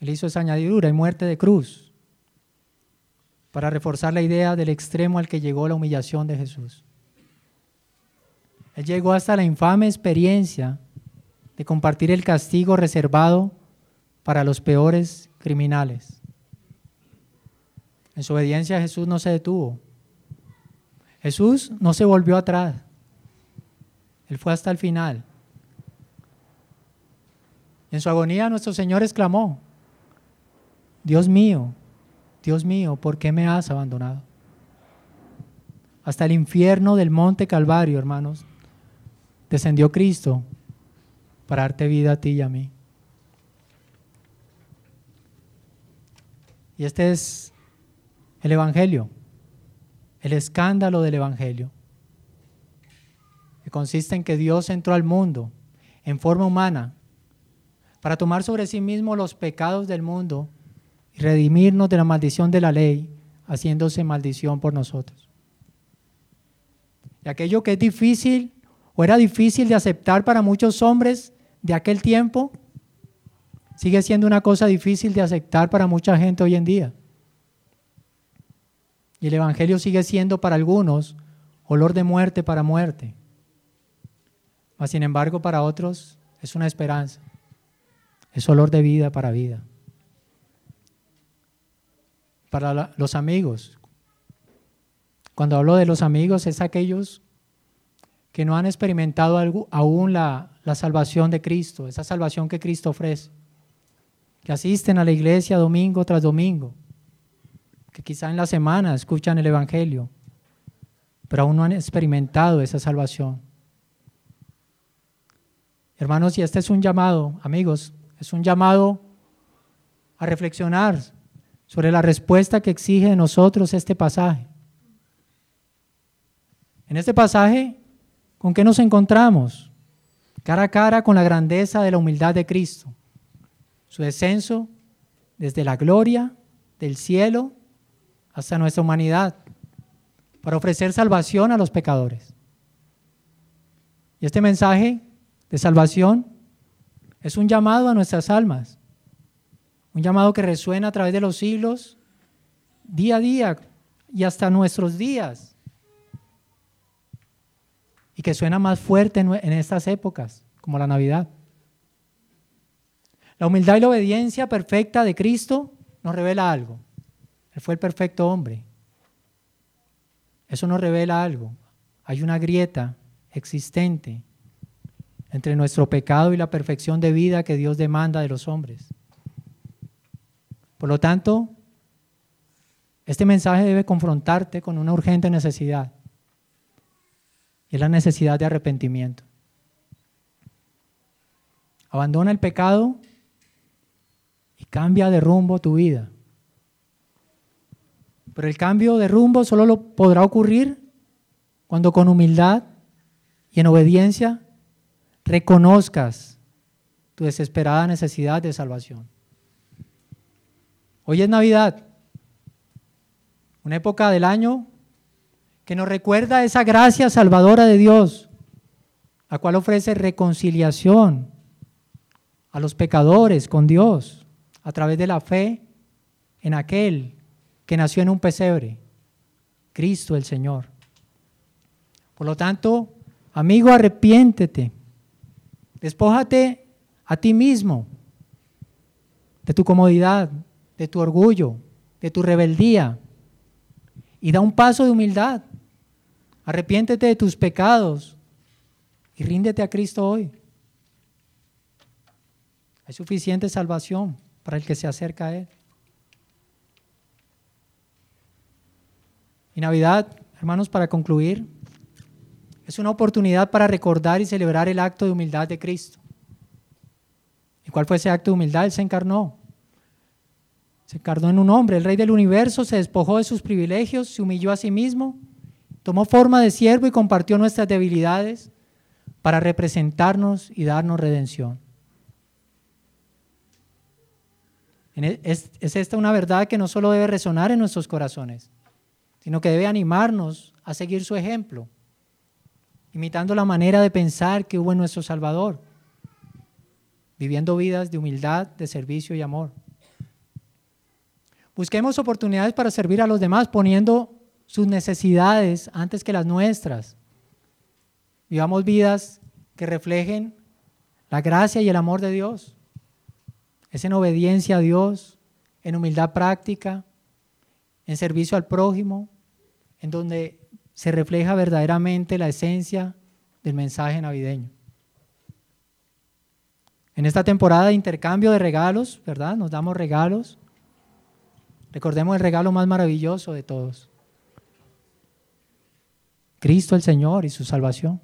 Él hizo esa añadidura y muerte de cruz para reforzar la idea del extremo al que llegó la humillación de Jesús. Él llegó hasta la infame experiencia de compartir el castigo reservado para los peores criminales. En su obediencia Jesús no se detuvo. Jesús no se volvió atrás. Él fue hasta el final. En su agonía nuestro Señor exclamó, Dios mío, Dios mío, ¿por qué me has abandonado? Hasta el infierno del monte Calvario, hermanos, descendió Cristo para darte vida a ti y a mí. Y este es el Evangelio, el escándalo del Evangelio, que consiste en que Dios entró al mundo en forma humana para tomar sobre sí mismo los pecados del mundo y redimirnos de la maldición de la ley, haciéndose maldición por nosotros. Y aquello que es difícil o era difícil de aceptar para muchos hombres de aquel tiempo, sigue siendo una cosa difícil de aceptar para mucha gente hoy en día. Y el Evangelio sigue siendo para algunos olor de muerte para muerte. Mas sin embargo para otros es una esperanza. Es olor de vida para vida. Para los amigos. Cuando hablo de los amigos es aquellos que no han experimentado aún la, la salvación de Cristo, esa salvación que Cristo ofrece, que asisten a la iglesia domingo tras domingo, que quizá en la semana escuchan el Evangelio, pero aún no han experimentado esa salvación. Hermanos, y este es un llamado, amigos, es un llamado a reflexionar sobre la respuesta que exige de nosotros este pasaje. En este pasaje, ¿con qué nos encontramos? Cara a cara con la grandeza de la humildad de Cristo, su descenso desde la gloria del cielo hasta nuestra humanidad, para ofrecer salvación a los pecadores. Y este mensaje de salvación es un llamado a nuestras almas, un llamado que resuena a través de los siglos, día a día y hasta nuestros días, y que suena más fuerte en, estas épocas, como la Navidad. La humildad y la obediencia perfecta de Cristo nos revela algo. Él fue el perfecto hombre. Eso nos revela algo. Hay una grieta existente entre nuestro pecado y la perfección de vida que Dios demanda de los hombres. Por lo tanto, este mensaje debe confrontarte con una urgente necesidad. Es la necesidad de arrepentimiento. Abandona el pecado y cambia de rumbo tu vida. Pero el cambio de rumbo solo lo podrá ocurrir cuando con humildad y en obediencia reconozcas tu desesperada necesidad de salvación. Hoy es Navidad, una época del año que nos recuerda esa gracia salvadora de Dios, la cual ofrece reconciliación a los pecadores con Dios a través de la fe en aquel que nació en un pesebre, Cristo el Señor. Por lo tanto, amigo, arrepiéntete, despójate a ti mismo de tu comodidad, de tu orgullo, de tu rebeldía y da un paso de humildad. Arrepiéntete de tus pecados y ríndete a Cristo hoy. Hay suficiente salvación para el que se acerca a Él. Y Navidad, hermanos, para concluir, es una oportunidad para recordar y celebrar el acto de humildad de Cristo. ¿Y cuál fue ese acto de humildad? Él se encarnó. Se encarnó en un hombre. El rey del universo se despojó de sus privilegios, se humilló a sí mismo, tomó forma de siervo y compartió nuestras debilidades para representarnos y darnos redención. E, es, esta una verdad que no solo debe resonar en nuestros corazones, sino que debe animarnos a seguir su ejemplo, imitando la manera de pensar que hubo en nuestro Salvador, viviendo vidas de humildad, de servicio y amor. Busquemos oportunidades para servir a los demás poniendo sus necesidades antes que las nuestras. Vivamos vidas que reflejen la gracia y el amor de Dios es en obediencia a Dios, en humildad práctica, en servicio al prójimo, en donde se refleja verdaderamente la esencia del mensaje navideño. En esta temporada de intercambio de regalos, ¿verdad? Nos damos regalos. Recordemos el regalo más maravilloso de todos. Cristo el Señor y su salvación.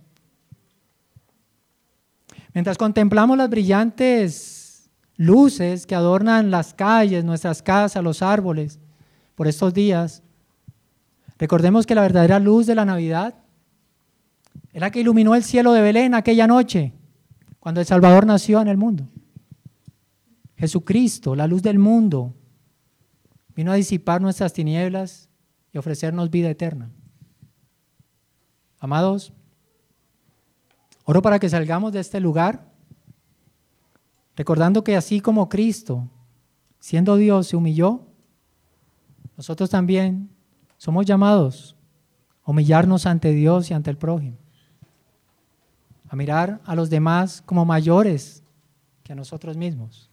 Mientras contemplamos las brillantes luces que adornan las calles, nuestras casas, los árboles por estos días. Recordemos que la verdadera luz de la Navidad es la que iluminó el cielo de Belén aquella noche, cuando el Salvador nació en el mundo. Jesucristo, la luz del mundo, vino a disipar nuestras tinieblas y ofrecernos vida eterna. Amados, oro para que salgamos de este lugar Recordando que así como Cristo, siendo Dios, se humilló, nosotros también somos llamados a humillarnos ante Dios y ante el prójimo, a mirar a los demás como mayores que a nosotros mismos.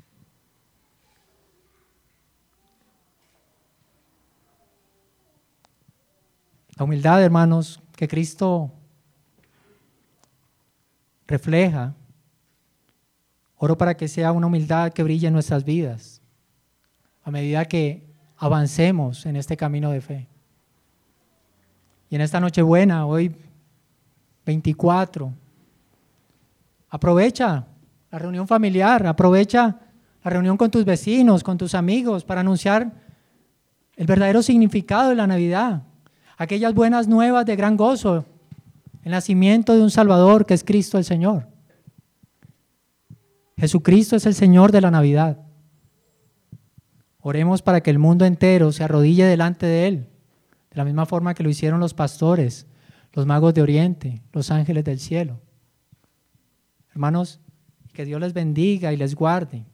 La humildad, hermanos, que Cristo refleja Oro para que sea una humildad que brille en nuestras vidas a medida que avancemos en este camino de fe. Y en esta noche buena, hoy 24, aprovecha la reunión familiar, aprovecha la reunión con tus vecinos, con tus amigos, para anunciar el verdadero significado de la Navidad, aquellas buenas nuevas de gran gozo, el nacimiento de un Salvador que es Cristo el Señor. Jesucristo es el Señor de la Navidad. Oremos para que el mundo entero se arrodille delante de Él, de la misma forma que lo hicieron los pastores, los magos de Oriente, los ángeles del cielo. Hermanos, que Dios les bendiga y les guarde.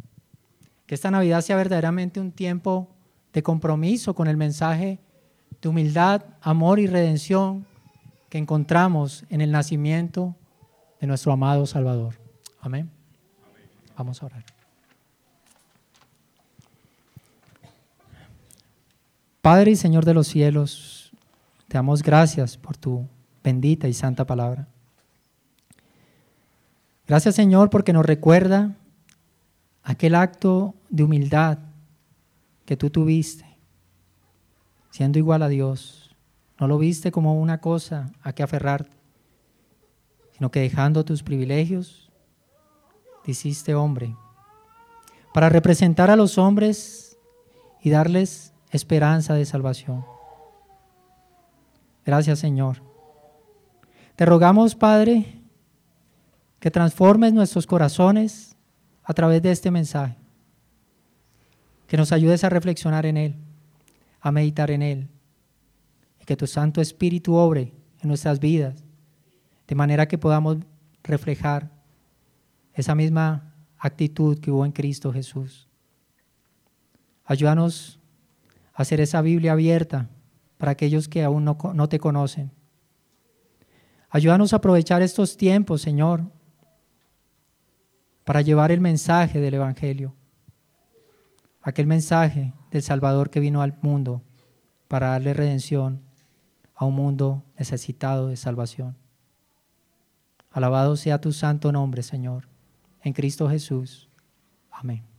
Que esta Navidad sea verdaderamente un tiempo de compromiso con el mensaje de humildad, amor y redención que encontramos en el nacimiento de nuestro amado Salvador. Amén. Vamos a orar. Padre y Señor de los cielos, te damos gracias por tu bendita y santa palabra. Gracias Señor porque nos recuerda aquel acto de humildad que tú tuviste, siendo igual a Dios. No lo viste como una cosa a que aferrarte, sino que dejando tus privilegios, hiciste hombre, para representar a los hombres y darles esperanza de salvación. Gracias Señor. Te rogamos, Padre, que transformes nuestros corazones a través de este mensaje, que nos ayudes a reflexionar en él, a meditar en él, y que tu Santo Espíritu obre en nuestras vidas, de manera que podamos reflejar esa misma actitud que hubo en Cristo Jesús. Ayúdanos a hacer esa Biblia abierta para aquellos que aún no, no te conocen. Ayúdanos a aprovechar estos tiempos, Señor, para llevar el mensaje del Evangelio, aquel mensaje del Salvador que vino al mundo para darle redención a un mundo necesitado de salvación. Alabado sea tu santo nombre, Señor en Cristo Jesús. Amén.